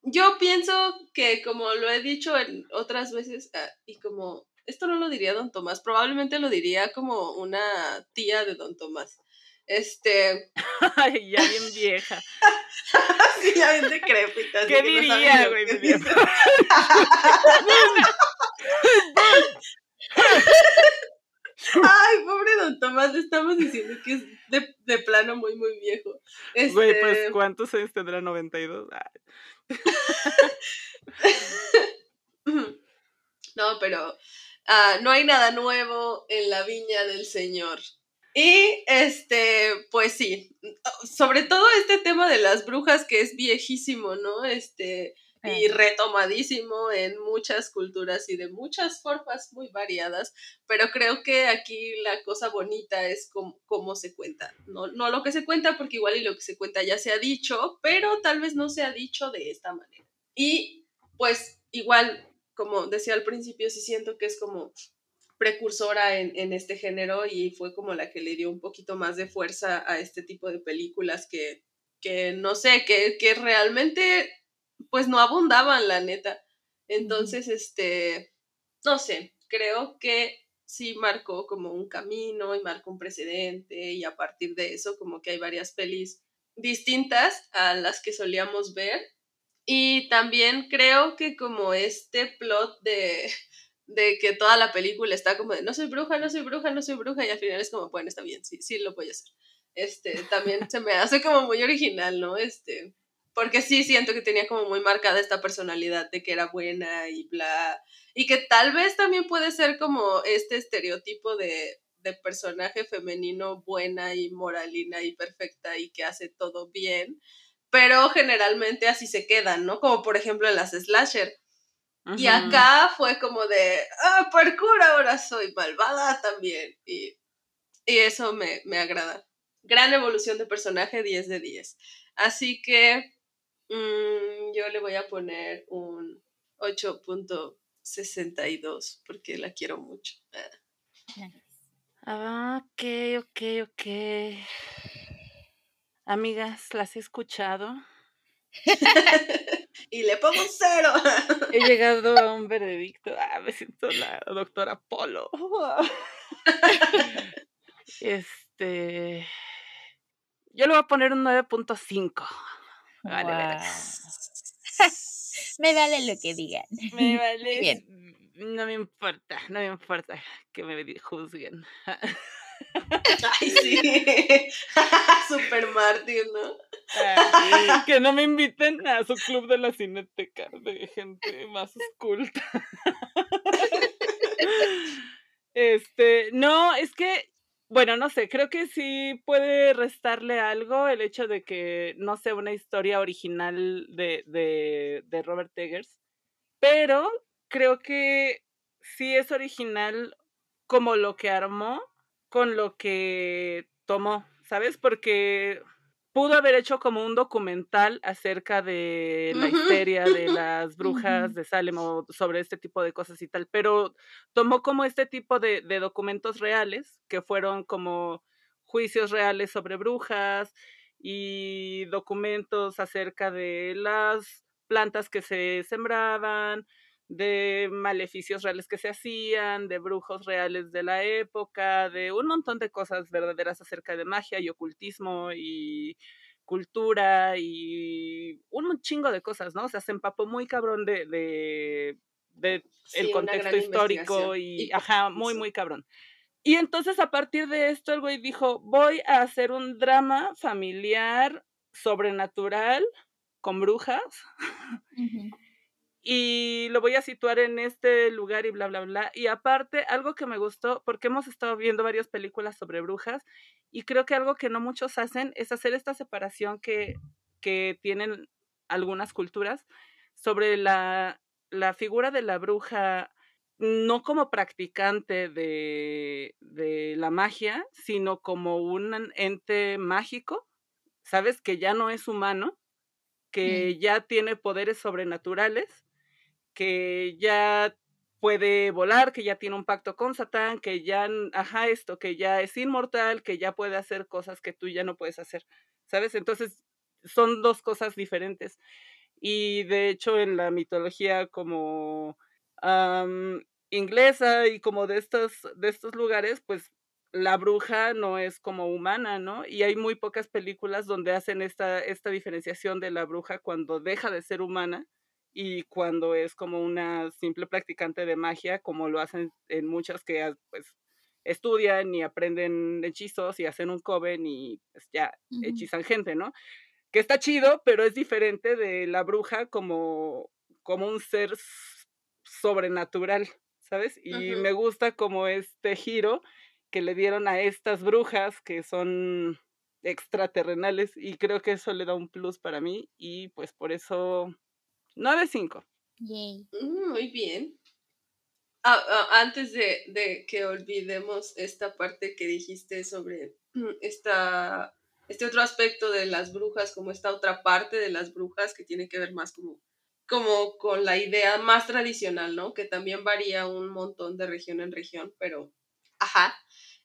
yo pienso que como lo he dicho en otras veces, ah, y como esto no lo diría don Tomás, probablemente lo diría como una tía de don Tomás. Este. Ay, ya bien vieja. sí, ya bien decrépita. ¿Qué diría, güey? Ay, pobre don Tomás, le estamos diciendo que es de, de plano muy, muy viejo. Güey, pues, este ¿cuántos años tendrá? 92. no, pero ah, no hay nada nuevo en la viña del Señor. Y este, pues sí, sobre todo este tema de las brujas que es viejísimo, ¿no? Este, y retomadísimo en muchas culturas y de muchas formas muy variadas, pero creo que aquí la cosa bonita es cómo, se cuenta, no, no lo que se cuenta, porque igual y lo que se cuenta ya se ha dicho, pero tal vez no se ha dicho de esta manera. Y pues igual, como decía al principio, sí siento que es como precursora en, en, este género y fue como la que le dio un poquito más de fuerza a este tipo de películas que, que no sé, que, que realmente pues no abundaban, la neta. Entonces, este, no sé, creo que sí marcó como un camino y marcó un precedente y a partir de eso como que hay varias pelis distintas a las que solíamos ver. Y también creo que como este plot de, de que toda la película está como de no soy bruja, no soy bruja, no soy bruja y al final es como, bueno, está bien, sí, sí lo voy a hacer. Este, también se me hace como muy original, ¿no? Este, porque sí siento que tenía como muy marcada esta personalidad de que era buena y bla, y que tal vez también puede ser como este estereotipo de, de personaje femenino buena y moralina y perfecta y que hace todo bien, pero generalmente así se quedan, ¿no? Como por ejemplo en las slasher. Y acá fue como de, ah, parkour, ahora soy malvada también. Y, y eso me, me agrada. Gran evolución de personaje, 10 de 10. Así que Mm, yo le voy a poner un 8.62 porque la quiero mucho. Ah, ok, ok, ok. Amigas, ¿las he escuchado? y le pongo un cero. He llegado a un veredicto. Ah, me siento la doctora Polo. este. Yo le voy a poner un 9.5. Vale, me vale lo que digan. Me vale. Bien. No me importa, no me importa que me juzguen. Ay, sí. Super Martín, ¿no? que no me inviten a su club de la cineteca de gente más culta. este, no, es que bueno, no sé, creo que sí puede restarle algo el hecho de que no sea una historia original de, de, de Robert Eggers, pero creo que sí es original como lo que armó con lo que tomó, ¿sabes? Porque pudo haber hecho como un documental acerca de la histeria de las brujas de Salem o sobre este tipo de cosas y tal, pero tomó como este tipo de, de documentos reales, que fueron como juicios reales sobre brujas y documentos acerca de las plantas que se sembraban, de maleficios reales que se hacían, de brujos reales de la época, de un montón de cosas verdaderas acerca de magia y ocultismo y cultura y un chingo de cosas, ¿no? O sea, se empapó muy cabrón de, de, de el contexto histórico y, ajá, muy, muy cabrón. Y entonces a partir de esto el güey dijo, voy a hacer un drama familiar sobrenatural con brujas y lo voy a situar en este lugar y bla, bla, bla. Y aparte, algo que me gustó, porque hemos estado viendo varias películas sobre brujas y creo que algo que no muchos hacen es hacer esta separación que, que tienen algunas culturas sobre la, la figura de la bruja no como practicante de, de, la magia, sino como un ente mágico, ¿sabes? Que ya no es humano, que ya tiene poderes sobrenaturales que ya puede volar, que ya tiene un pacto con Satán, que ya, ajá, esto, que ya es inmortal, que ya puede hacer cosas que tú ya no puedes hacer, ¿sabes? Entonces, son dos cosas diferentes. Y de hecho, en la mitología como inglesa y como de estos, de estos lugares, pues la bruja no es como humana, ¿no? Y hay muy pocas películas donde hacen esta, esta diferenciación de la bruja cuando deja de ser humana y cuando es como una simple practicante de magia, como lo hacen en muchas que pues estudian y aprenden hechizos y hacen un coven y pues ya hechizan gente, ¿no? Que está chido, pero es diferente de la bruja como, como un ser sobrenatural, ¿sabes? Y me gusta como este giro que le dieron a estas brujas que son extraterrenales y creo que eso le da un plus para mí y pues por eso 9-5. Mm, muy bien. Ah, ah, antes de, que olvidemos esta parte que dijiste sobre mm, esta, este otro aspecto de las brujas, como esta otra parte de las brujas que tiene que ver más como, como con la idea más tradicional, ¿no? Que también varía un montón de región en región, pero, ajá.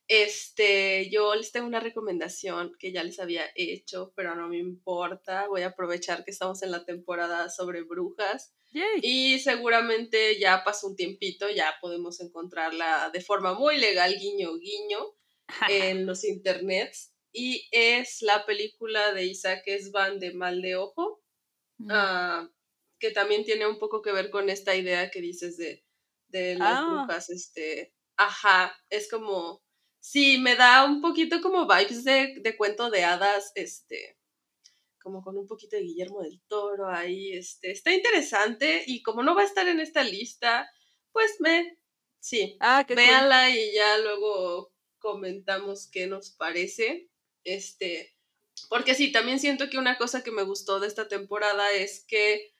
Este, yo les tengo una recomendación que ya les había hecho, pero no me importa. Voy a aprovechar que estamos en la temporada sobre brujas. Y seguramente ya pasó un tiempito, ya podemos encontrarla de forma muy legal, guiño, guiño, en los internets. Y es la película de Isaac Esban de Mal de Ojo, mm. ah, que también tiene un poco que ver con esta idea que dices de, de las ah. brujas. Este, ajá, es como Sí, me da un poquito como vibes de, cuento de hadas, este, como con un poquito de Guillermo del Toro ahí, este, está interesante y como no va a estar en esta lista, pues me, sí, ah, véanla y ya luego comentamos qué nos parece, este, porque sí, también siento que una cosa que me gustó de esta temporada es que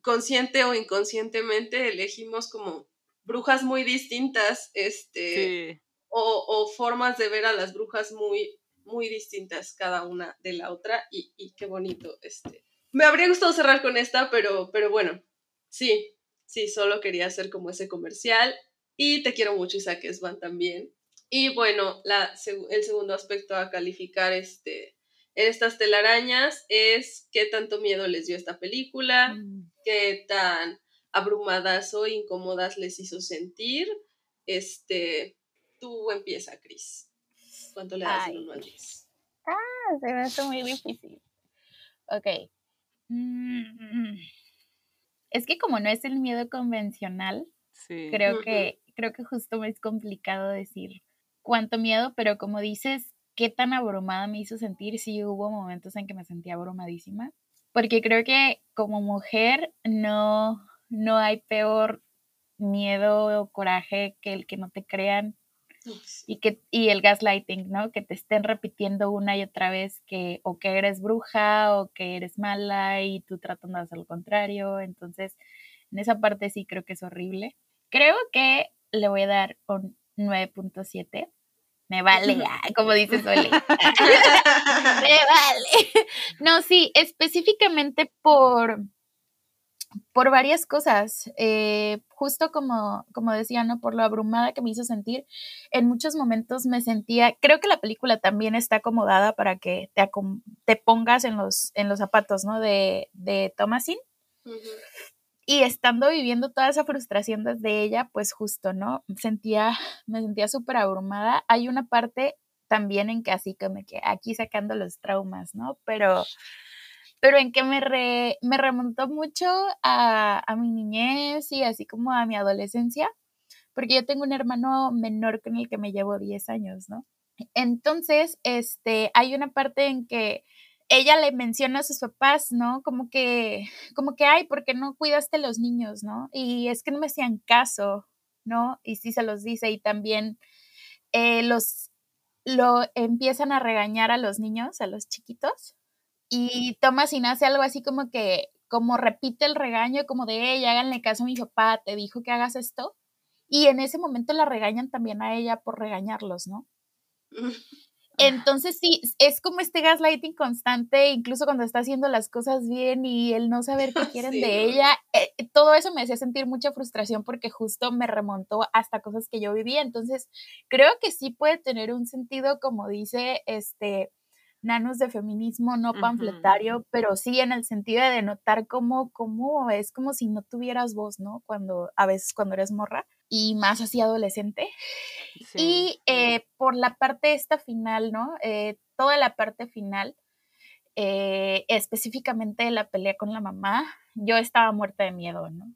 consciente o inconscientemente elegimos como brujas muy distintas, este, o, o, formas de ver a las brujas muy, muy distintas cada una de la otra y, y, qué bonito, este. Me habría gustado cerrar con esta, pero, pero bueno, sí, sí, solo quería hacer como ese comercial y te quiero mucho, Isaac Esban también. Y bueno, la, el segundo aspecto a calificar este, en estas telarañas es qué tanto miedo les dio esta película, mm. qué tan abrumadas o incómodas les hizo sentir. Este, tú empieza, Cris. ¿Cuánto le das el 1 Ah, se me hace muy difícil. Ok. Mm, es que como no es el miedo convencional, creo que creo que justo me es complicado decir cuánto miedo, pero como dices, qué tan abrumada me hizo sentir, sí hubo momentos en que me sentía abrumadísima, porque creo que como mujer no no hay peor miedo o coraje que el que no te crean y que y el gaslighting, ¿no? Que te estén repitiendo una y otra vez que o que eres bruja o que eres mala y tú tratando de hacer lo contrario, entonces en esa parte sí creo que es horrible. Creo que le voy a dar un 9.7. Me vale, como dices, Oli. Me vale. No, sí, específicamente por por varias cosas, eh, justo como, como decía, ¿no? Por lo abrumada que me hizo sentir, en muchos momentos me sentía, creo que la película también está acomodada para que te, te pongas en los, en los zapatos, ¿no? De, de Thomasin. Y estando viviendo toda esa frustración desde ella, pues justo, ¿no? Sentía, me sentía súper abrumada. Hay una parte también en que así como que aquí sacando los traumas, ¿no? Pero pero en que me, me remontó mucho a, a, mi niñez y así como a mi adolescencia, porque yo tengo un hermano menor con el que me llevo 10 años, ¿no? Entonces, este, hay una parte en que ella le menciona a sus papás, ¿no? Como que, como que, ay, ¿por qué no cuidaste a los niños, no? Y es que no me hacían caso, ¿no? Y sí se los dice y también eh, los, lo empiezan a regañar a los niños, a los chiquitos, y Thomasin hace algo así como que, como repite el regaño, como de, ella, háganle caso a mi papá, te dijo que hagas esto. Y en ese momento la regañan también a ella por regañarlos, ¿no? Entonces sí, es como este gaslighting constante, incluso cuando está haciendo las cosas bien y el no saber qué quieren de ella, eh, todo eso me hacía sentir mucha frustración porque justo me remontó hasta cosas que yo vivía. Entonces creo que sí puede tener un sentido, como dice este nanos de feminismo no panfletario, pero sí en el sentido de notar cómo, cómo es como si no tuvieras voz, ¿no? Cuando a veces cuando eres morra y más así adolescente. y eh, por la parte esta final, ¿no? Eh, toda la parte final, eh, específicamente la pelea con la mamá, yo estaba muerta de miedo, ¿no?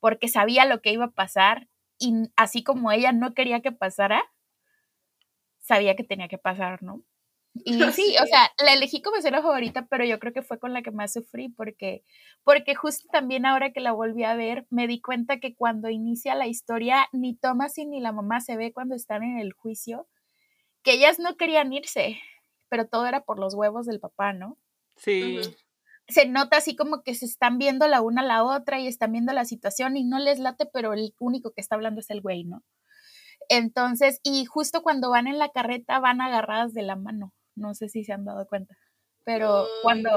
Porque sabía lo que iba a pasar y así como ella no quería que pasara, sabía que tenía que pasar, ¿no? Y sí, o sea, la elegí como escena favorita, pero yo creo que fue con la que más sufrí porque, porque justo también ahora que la volví a ver, me di cuenta que cuando inicia la historia, ni Thomas ni la mamá se ve cuando están en el juicio, que ellas no querían irse, pero todo era por los huevos del papá, ¿no? Sí. Se nota así como que se están viendo la una a la otra y están viendo la situación y no les late, pero el único que está hablando es el güey, ¿no? Entonces, y justo cuando van en la carreta van agarradas de la mano. No sé si se han dado cuenta. Pero cuando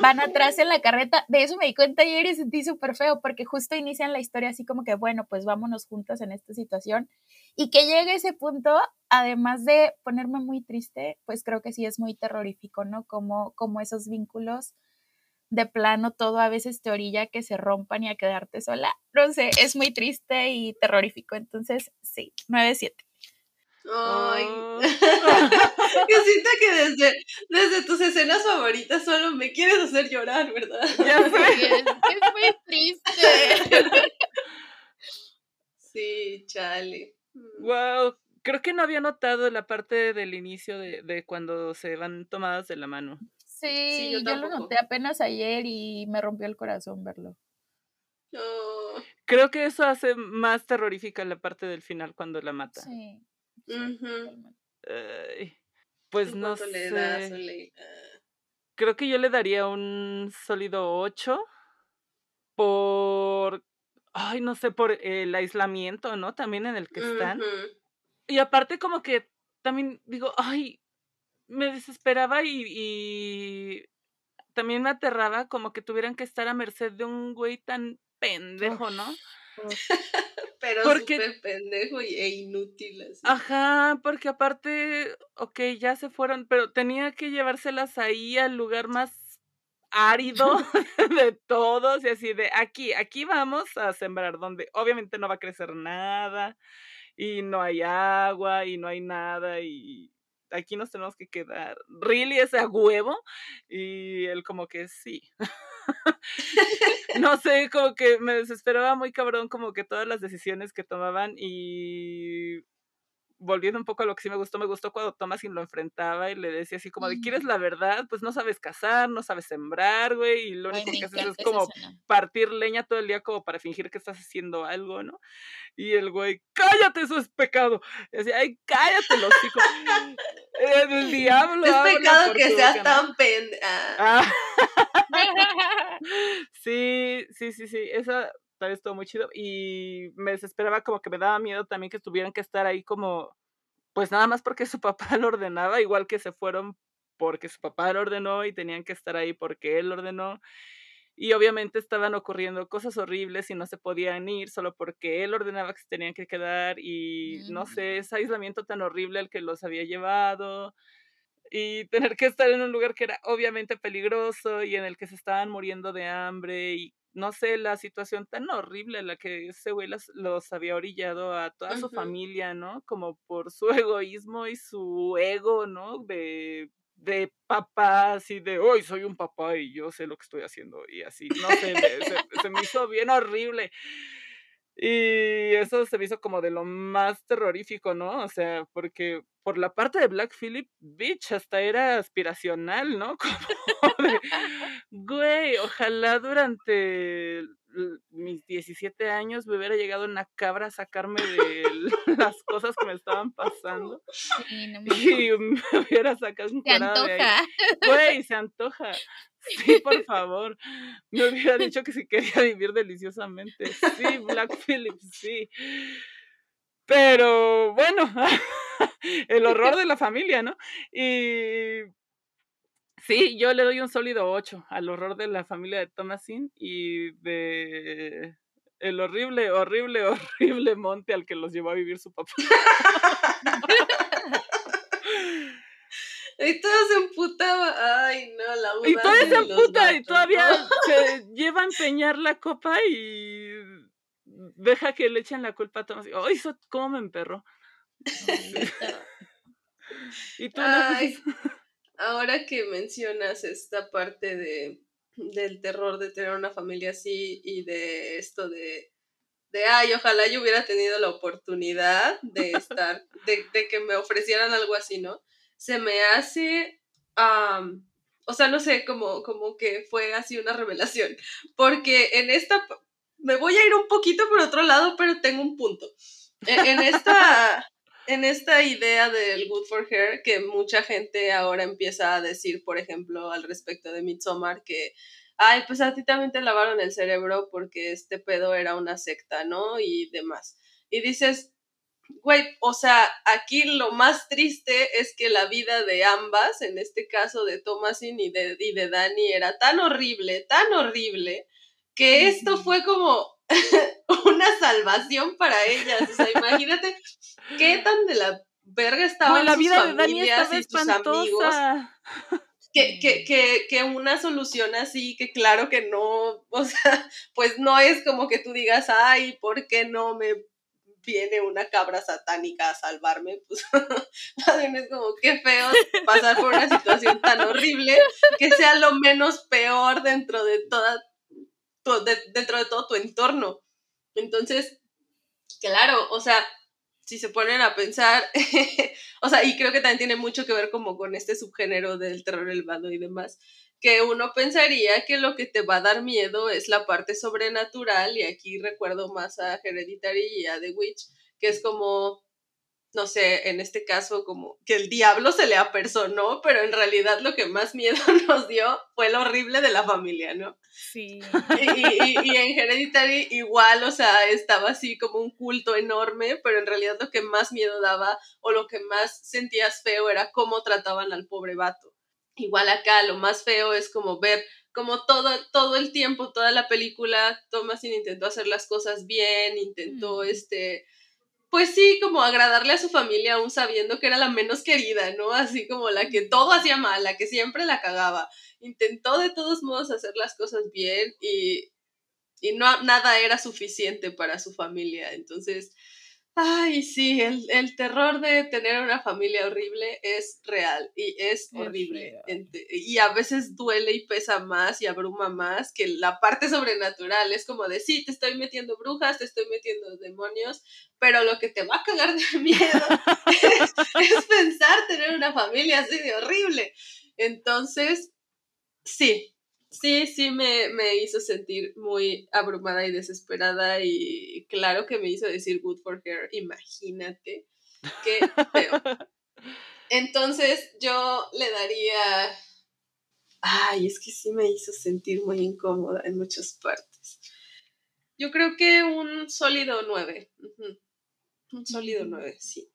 van atrás en la carreta, de eso me di cuenta ayer y sentí súper feo, porque justo inician la historia así como que, bueno, pues vámonos juntas en esta situación. Y que llegue ese punto, además de ponerme muy triste, pues creo que sí es muy terrorífico, ¿no? Como, como esos vínculos de plano todo a veces te orilla que se rompan y a quedarte sola. No sé, es muy triste y terrorífico. Entonces, sí, 9-7. Ay, oh. que siento que desde, desde tus escenas favoritas solo me quieres hacer llorar, ¿verdad? Ya sé. es, muy triste. Sí, chale. Wow, mm. creo que no había notado la parte del inicio de, de cuando se van tomadas de la mano. Sí, yo, lo noté apenas ayer y me rompió el corazón verlo. Creo que eso hace más terrorífica la parte del final cuando la mata. Sí. Pues no sé. Ah. Creo que yo le daría un sólido 8 por, ay, no sé, por el aislamiento, ¿no? También en el que están. Y aparte como que también digo, ay, me desesperaba y, también me aterraba como que tuvieran que estar a merced de un güey tan pendejo, ¿no? Pero súper pendejo e inútil. Así. Ajá, porque aparte, ok, ya se fueron, pero tenía que llevárselas ahí al lugar más árido de todos y así de aquí, aquí vamos a sembrar, donde obviamente no va a crecer nada y no hay agua y no hay nada y aquí nos tenemos que quedar. Really ese a huevo y él como que sí. no sé, como que me desesperaba muy cabrón como que todas las decisiones que tomaban y volviendo un poco a lo que sí me gustó, me gustó cuando Thomasin lo enfrentaba y le decía así como de, ¿quieres la verdad? Pues no sabes cazar, no sabes sembrar, güey, y lo único que haces es como partir leña todo el día como para fingir que estás haciendo algo, ¿no? Y el güey, cállate, eso es pecado. Y decía, ay, cállate, los hijos. el diablo. Es pecado que seas tan pendeja. Ah. sí, sí, sí, sí, esa también estuvo muy chido y me desesperaba como que me daba miedo también que tuvieran que estar ahí como, pues nada más porque su papá lo ordenaba, igual que se fueron porque su papá lo ordenó y tenían que estar ahí porque él lo ordenó. Y obviamente estaban ocurriendo cosas horribles y no se podían ir solo porque él ordenaba que se tenían que quedar y no sé, ese aislamiento tan horrible al que los había llevado y tener que estar en un lugar que era obviamente peligroso y en el que se estaban muriendo de hambre y no sé, la situación tan horrible en la que ese güey los, había orillado a toda su familia, ¿no? Como por su egoísmo y su ego, ¿no? De, de papá, así de, hoy soy un papá y yo sé lo que estoy haciendo y así, no sé, se me hizo bien horrible. Y eso se me hizo como de lo más terrorífico, ¿no? O sea, porque por la parte de Black Phillip, bitch, hasta era aspiracional, ¿no? Como de, güey, ojalá durante mis 17 años me hubiera llegado una cabra a sacarme de las cosas que me estaban pasando. y me hubiera sacado un Se antoja. Güey, se antoja. Sí, por favor. Me hubiera dicho que si quería vivir deliciosamente. Sí, Black Phillips, sí. Pero bueno, el horror de la familia, ¿no? Y sí, yo le doy un sólido 8 al horror de la familia de Thomasin y de el horrible, horrible, horrible monte al que los llevó a vivir su papá. Y todo se emputaba. Ay, no, la Y todavía se emputa y todavía se lleva a empeñar la copa y deja que le echen la culpa a Tomás. Ay, ¿cómo me emperró? y tú ahora que mencionas esta parte de del terror de tener una familia así y de esto de de ay, ojalá yo hubiera tenido la oportunidad de estar, de, de que me ofrecieran algo así, ¿no? se me hace, o sea, no sé, como, como que fue así una revelación, porque en esta, me voy a ir un poquito por otro lado, pero tengo un punto. E, en, esta, en esta idea del Good for Her, que mucha gente ahora empieza a decir, por ejemplo, al respecto de Midsommar, que ay, pues a ti también te lavaron el cerebro porque este pedo era una secta, ¿no? Y demás. Y dices, güey, o sea, aquí lo más triste es que la vida de ambas, en este caso de Thomasin y de, y de Dani, era tan horrible, tan horrible, que esto fue como una salvación para ellas. O sea, imagínate qué tan de la verga estaban la vida de Dani y sus amigos. Que, que, que, que, una solución así, que claro que no, o sea, pues no es como que tú digas, ay, ¿por qué no me viene una cabra satánica a salvarme, pues es como qué feo pasar por una situación tan horrible que sea lo menos peor dentro de toda dentro de todo tu entorno. Entonces, claro, o sea, si se ponen a pensar, o sea, y creo que también tiene mucho que ver como con este subgénero del terror elevado y demás, que uno pensaría que lo que te va a dar miedo es la parte sobrenatural, y aquí recuerdo más a Hereditary y a The Witch, que es como no sé, en este caso como que el diablo se le apersonó, pero en realidad lo que más miedo nos dio fue lo horrible de la familia, ¿no? Sí. Y, y, en Hereditary igual, o sea, estaba así como un culto enorme, pero en realidad lo que más miedo daba o lo que más sentías feo era cómo trataban al pobre vato. Igual acá lo más feo es como ver como todo, todo el tiempo, toda la película, Thomasin intentó hacer las cosas bien, intentó mm. este pues sí, como agradarle a su familia aún sabiendo que era la menos querida, ¿no? Así como la que todo hacía mal, la que siempre la cagaba. Intentó de todos modos hacer las cosas bien y, y no, nada era suficiente para su familia. Entonces, Ay, sí, el, el, terror de tener una familia horrible es real y es horrible. Y a veces duele y pesa más y abruma más que la parte sobrenatural. Es como de, sí, te estoy metiendo brujas, te estoy metiendo demonios, pero lo que te va a cagar de miedo es pensar tener una familia así de horrible. Entonces, sí, sí, sí me, me, hizo sentir muy abrumada y desesperada y claro que me hizo decir good for her, imagínate, qué feo. Entonces yo le daría, ay, es que sí me hizo sentir muy incómoda en muchas partes. Yo creo que un sólido 9, un sólido 9, sí.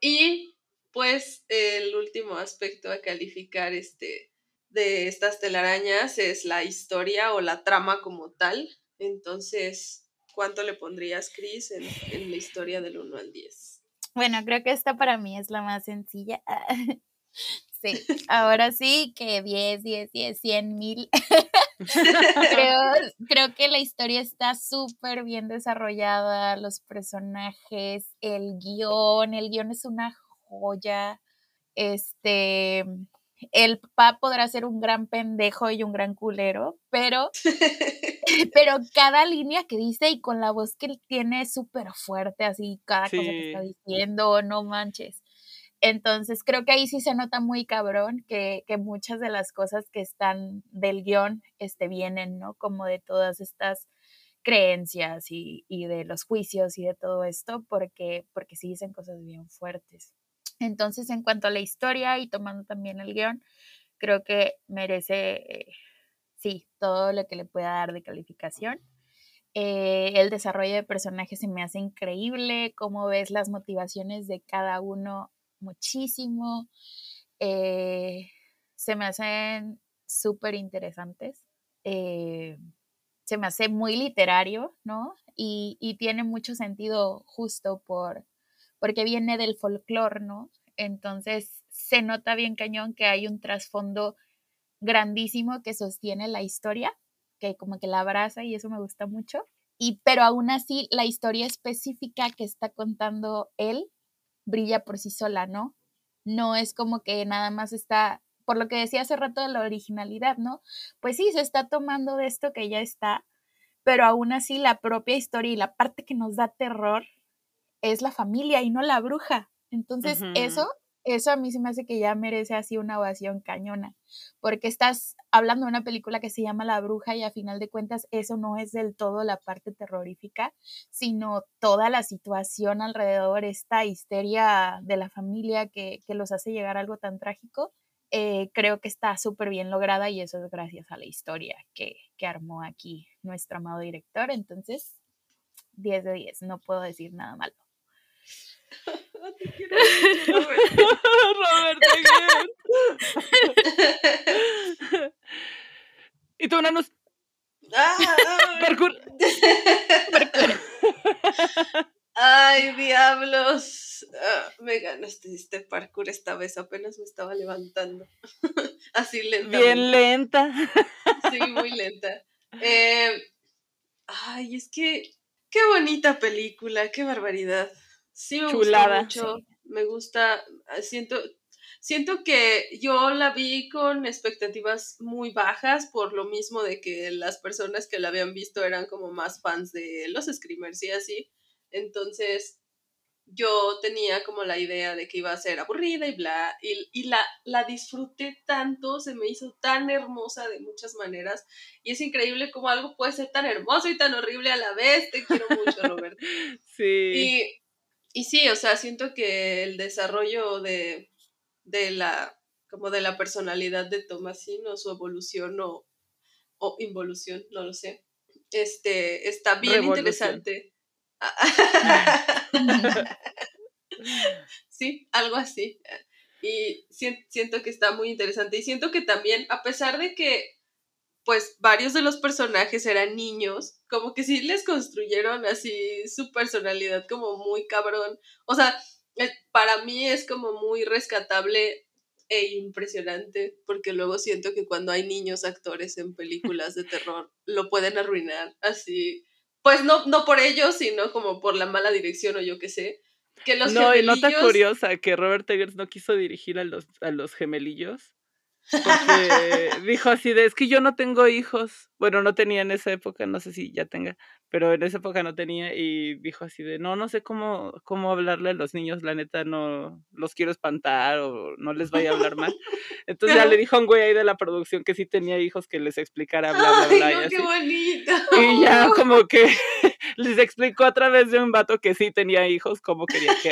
Y pues el último aspecto a calificar este de estas telarañas es la historia o la trama como tal. Entonces, ¿cuánto le pondrías, Cris, en, la historia del 1 al 10? Bueno, creo que esta para mí es la más sencilla. Sí, ahora sí que 10, 10, 10, 100 mil. creo, creo que la historia está súper bien desarrollada, los personajes, el guion, el guion es una joya. Este, el papá podrá ser un gran pendejo y un gran culero, pero, pero cada línea que dice y con la voz que él tiene es súper fuerte, así cada cosa que está diciendo, no manches. Entonces creo que ahí sí se nota muy cabrón que, que muchas de las cosas que están del guion este, vienen, ¿no? Como de todas estas creencias y, y de los juicios y de todo esto, porque, porque sí dicen cosas bien fuertes. Entonces, en cuanto a la historia y tomando también el guion, creo que merece, eh, sí, todo lo que le pueda dar de calificación. Eh, el desarrollo de personajes se me hace increíble, cómo ves las motivaciones de cada uno muchísimo. Eh, se me hacen súper interesantes. se me hace muy literario, ¿no? Y, y tiene mucho sentido justo por, porque viene del folclore, ¿no? Entonces se nota bien cañón que hay un trasfondo grandísimo que sostiene la historia, que como que la abraza y eso me gusta mucho. Y pero aún así la historia específica que está contando él brilla por sí sola, ¿no? No es como que nada más está, por lo que decía hace rato de la originalidad, ¿no? Pues sí, se está tomando de esto que ya está, pero aún así la propia historia y la parte que nos da terror es la familia y no la bruja. Entonces, eso, eso a mí se me hace que ya merece así una ovación cañona, porque estás hablando de una película que se llama La Bruja y a final de cuentas eso no es del todo la parte terrorífica, sino toda la situación alrededor, esta histeria de la familia que, los hace llegar a algo tan trágico. Eh, creo que está súper bien lograda y eso es gracias a la historia que, que armó aquí nuestro amado director. Entonces, 10 de 10, no puedo decir nada malo. Robert, y tú, nanos. Ah. Ay, diablos. Ah, me ganaste este parkour esta vez, apenas me estaba levantando. Así lenta. Bien lenta. Sí, muy lenta. Eh, ay, es que qué bonita película, qué barbaridad. Sí, me Chulada, mucho. Me gusta, ah, siento, siento que yo la vi con expectativas muy bajas por lo mismo de que las personas que la habían visto eran como más fans de los screamers y así. Entonces, yo tenía como la idea de que iba a ser aburrida y bla, y, y, la, la disfruté tanto, se me hizo tan hermosa de muchas maneras, y es increíble cómo algo puede ser tan hermoso y tan horrible a la vez, te quiero mucho, Roberto. Sí. Y, y sí, o sea, siento que el desarrollo de, de la, como de la personalidad de Tomasino, su evolución o, o involución, no lo sé, este, está bien interesante. sí, algo así. Y siento que está muy interesante. Y siento que también, a pesar de que, pues, varios de los personajes eran niños, como que sí les construyeron así su personalidad como muy cabrón. O sea, eh, para mí es como muy rescatable e impresionante, porque luego siento que cuando hay niños actores en películas de terror, lo pueden arruinar así pues no, no por ellos, sino como por la mala dirección o yo qué sé. Que los no, y nota curiosa que Robert Eggers no quiso dirigir a los, a los gemelillos. Porque dijo así de, es que yo no tengo hijos. Bueno, no tenía en esa época, no sé si ya tenga, pero en esa época no tenía y dijo así de, no, no sé cómo, cómo hablarle a los niños, la neta no los quiero espantar o no les vaya a hablar mal. Entonces ya le dijo a un güey ahí de la producción que sí tenía hijos que les explicara, bla, bla, bla. Ay, no, qué bonito. Y ya como que les explicó a través de un vato que sí tenía hijos cómo quería que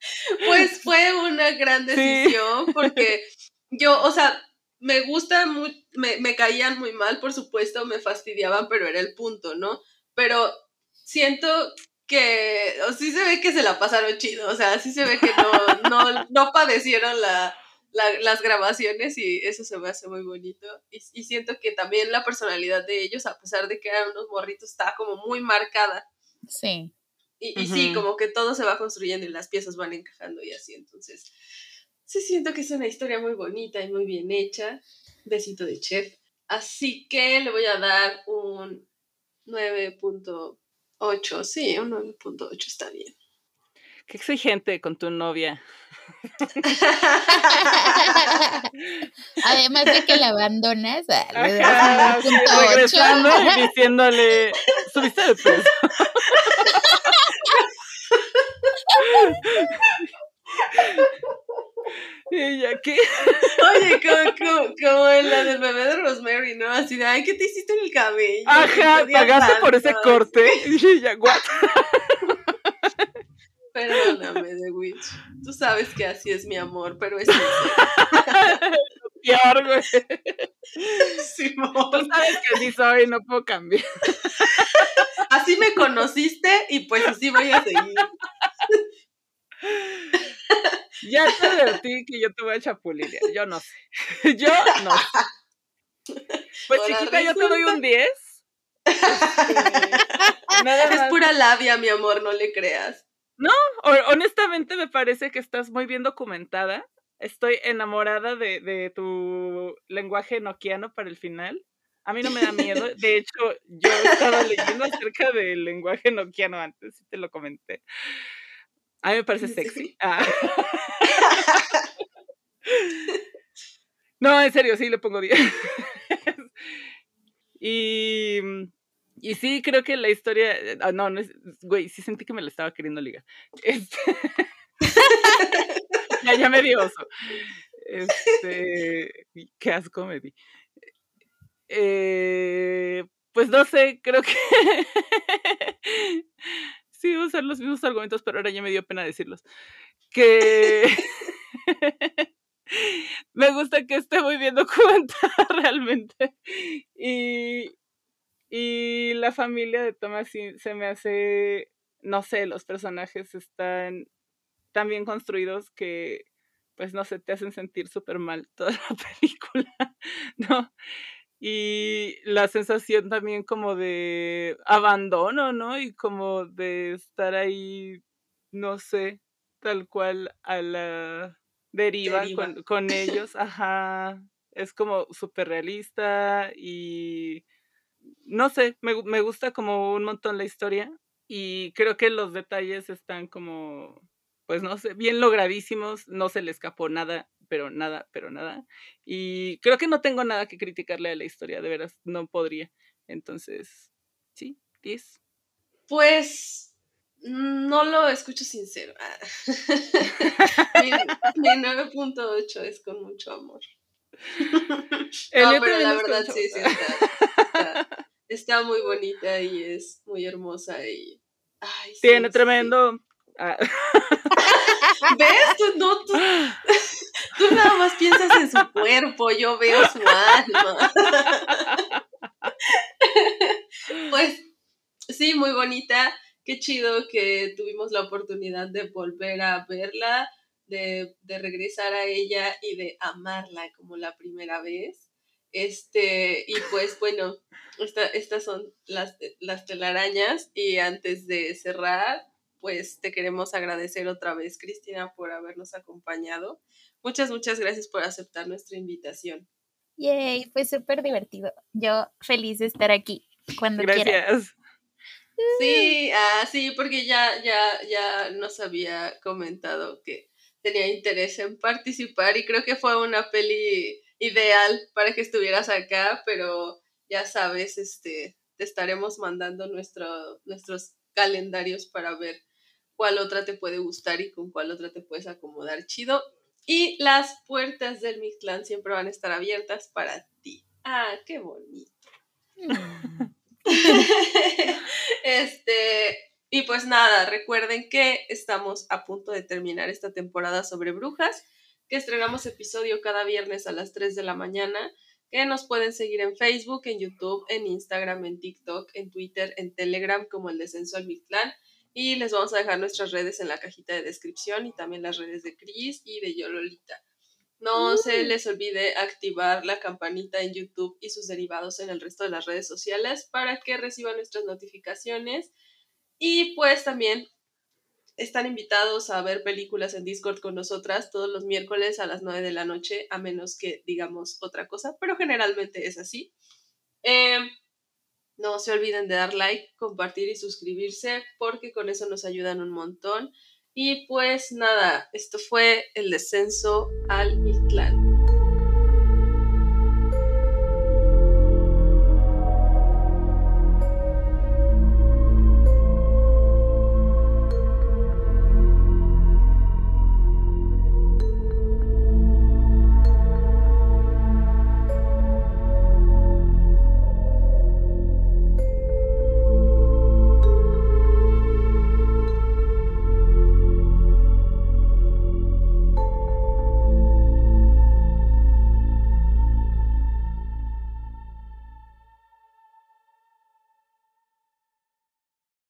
Pues fue una gran decisión porque yo, o sea, me gusta, muy, me, me caían muy mal, por supuesto, me fastidiaban, pero era el punto, ¿no? Pero siento que o sí se ve que se la pasaron chido, o sea, sí se ve que no, no, no padecieron la, las grabaciones y eso se me hace muy bonito. Y, y, siento que también la personalidad de ellos, a pesar de que eran unos morritos, está como muy marcada. Sí. Y, y sí, como que todo se va construyendo y las piezas van encajando y así. Entonces, sí siento que es una historia muy bonita y muy bien hecha. Besito de chef. Así que le voy a dar un 9.8. Sí, un 9.8 está bien. Qué exigente con tu novia. Además de que la abandonas, Ajá, sí, regresando y diciéndole, subiste de peso. ¿Y ella qué? Oye, como, como, como, en la del bebé de Rosemary, ¿no? Así de, ay, ¿qué te hiciste en el cabello? Ajá, pagaste por ese corte. Y ella, what? Perdóname, The Witch. Tú sabes que así es mi amor, pero es peor, güey. Simón. Tú sabes que así soy, no puedo cambiar. Así me conociste y pues así voy a seguir. Ya te advertí que yo te voy a chapulinear. Yo no sé. Yo no sé. Pues Ahora chiquita, resulta... yo te doy un 10. Este, nada es pura labia, mi amor, no le creas. No, honestamente me parece que estás muy bien documentada. Estoy enamorada de, de tu lenguaje noquiano para el final. A mí no me da miedo. De hecho, yo estaba leyendo acerca del lenguaje noquiano antes, y te lo comenté. A mí me parece sexy. Ah. no, en serio, sí le pongo 10. y, y sí, creo que la historia. Ah, no, no es. Güey, sí sentí que me la estaba queriendo ligar. Este, ya, ya me dio oso. Este. Qué asco me di. Eh, pues no sé, creo que sí usar los mismos argumentos, pero ahora ya me dio pena decirlos. Que me gusta que esté muy bien documentada realmente. Y, y la familia de Thomas se me hace, no sé, los personajes están tan bien construidos que, pues no sé, te hacen sentir súper mal toda la película, ¿no? y la sensación también como de abandono, ¿no? Y como de estar ahí, no sé, tal cual a la deriva, deriva. Con, con, ellos, ajá, es como súper realista y no sé, me, me gusta como un montón la historia y creo que los detalles están como, pues no sé, bien logradísimos, no se le escapó nada pero nada, pero nada. Y creo que no tengo nada que criticarle a la historia, de veras, no podría. Entonces, sí, 10. Pues No lo escucho sincero. Ah. mi, 9.8 es con mucho amor. no, pero la verdad sí, sí, está, muy bonita y es muy hermosa y... Tiene tremendo... Ah. ¿Ves? Tú, no, tú, tú nada más piensas en su cuerpo, yo veo su alma. pues sí, muy bonita qué chido que tuvimos la oportunidad de volver a verla, de, regresar a ella y de amarla como la primera vez. Este, y pues bueno, estas son las, las telarañas y antes de cerrar, pues te queremos agradecer otra vez, Cristina, por habernos acompañado. Muchas, muchas gracias por aceptar nuestra invitación. Yay, fue súper divertido. Yo feliz de estar aquí cuando gracias. Sí, ah, sí, porque ya, ya, ya nos había comentado que tenía interés en participar y creo que fue una peli ideal para que estuvieras acá, pero ya sabes, este, te estaremos mandando nuestro, nuestros calendarios para ver cuál otra te puede gustar y con cuál otra te puedes acomodar chido. Y las puertas del Mictlán siempre van a estar abiertas para ti. Ah, qué bonito. Mm. este, y pues nada, recuerden que estamos a punto de terminar esta temporada sobre brujas, que estrenamos episodio cada viernes a las 3 de la mañana, que nos pueden seguir en Facebook, en YouTube, en Instagram, en TikTok, en Twitter, en Telegram como el Descenso al Mictlán. Y les vamos a dejar nuestras redes en la cajita de descripción y también las redes de Cris y de Yololita. No se les olvide activar la campanita en YouTube y sus derivados en el resto de las redes sociales para que reciban nuestras notificaciones. Y pues también están invitados a ver películas en Discord con nosotras todos los miércoles a las 9 de la noche, a menos que digamos otra cosa, pero generalmente es así. Em, no se olviden de dar like, compartir y suscribirse porque con eso nos ayudan un montón. Y pues nada, esto fue el descenso al Mictlán.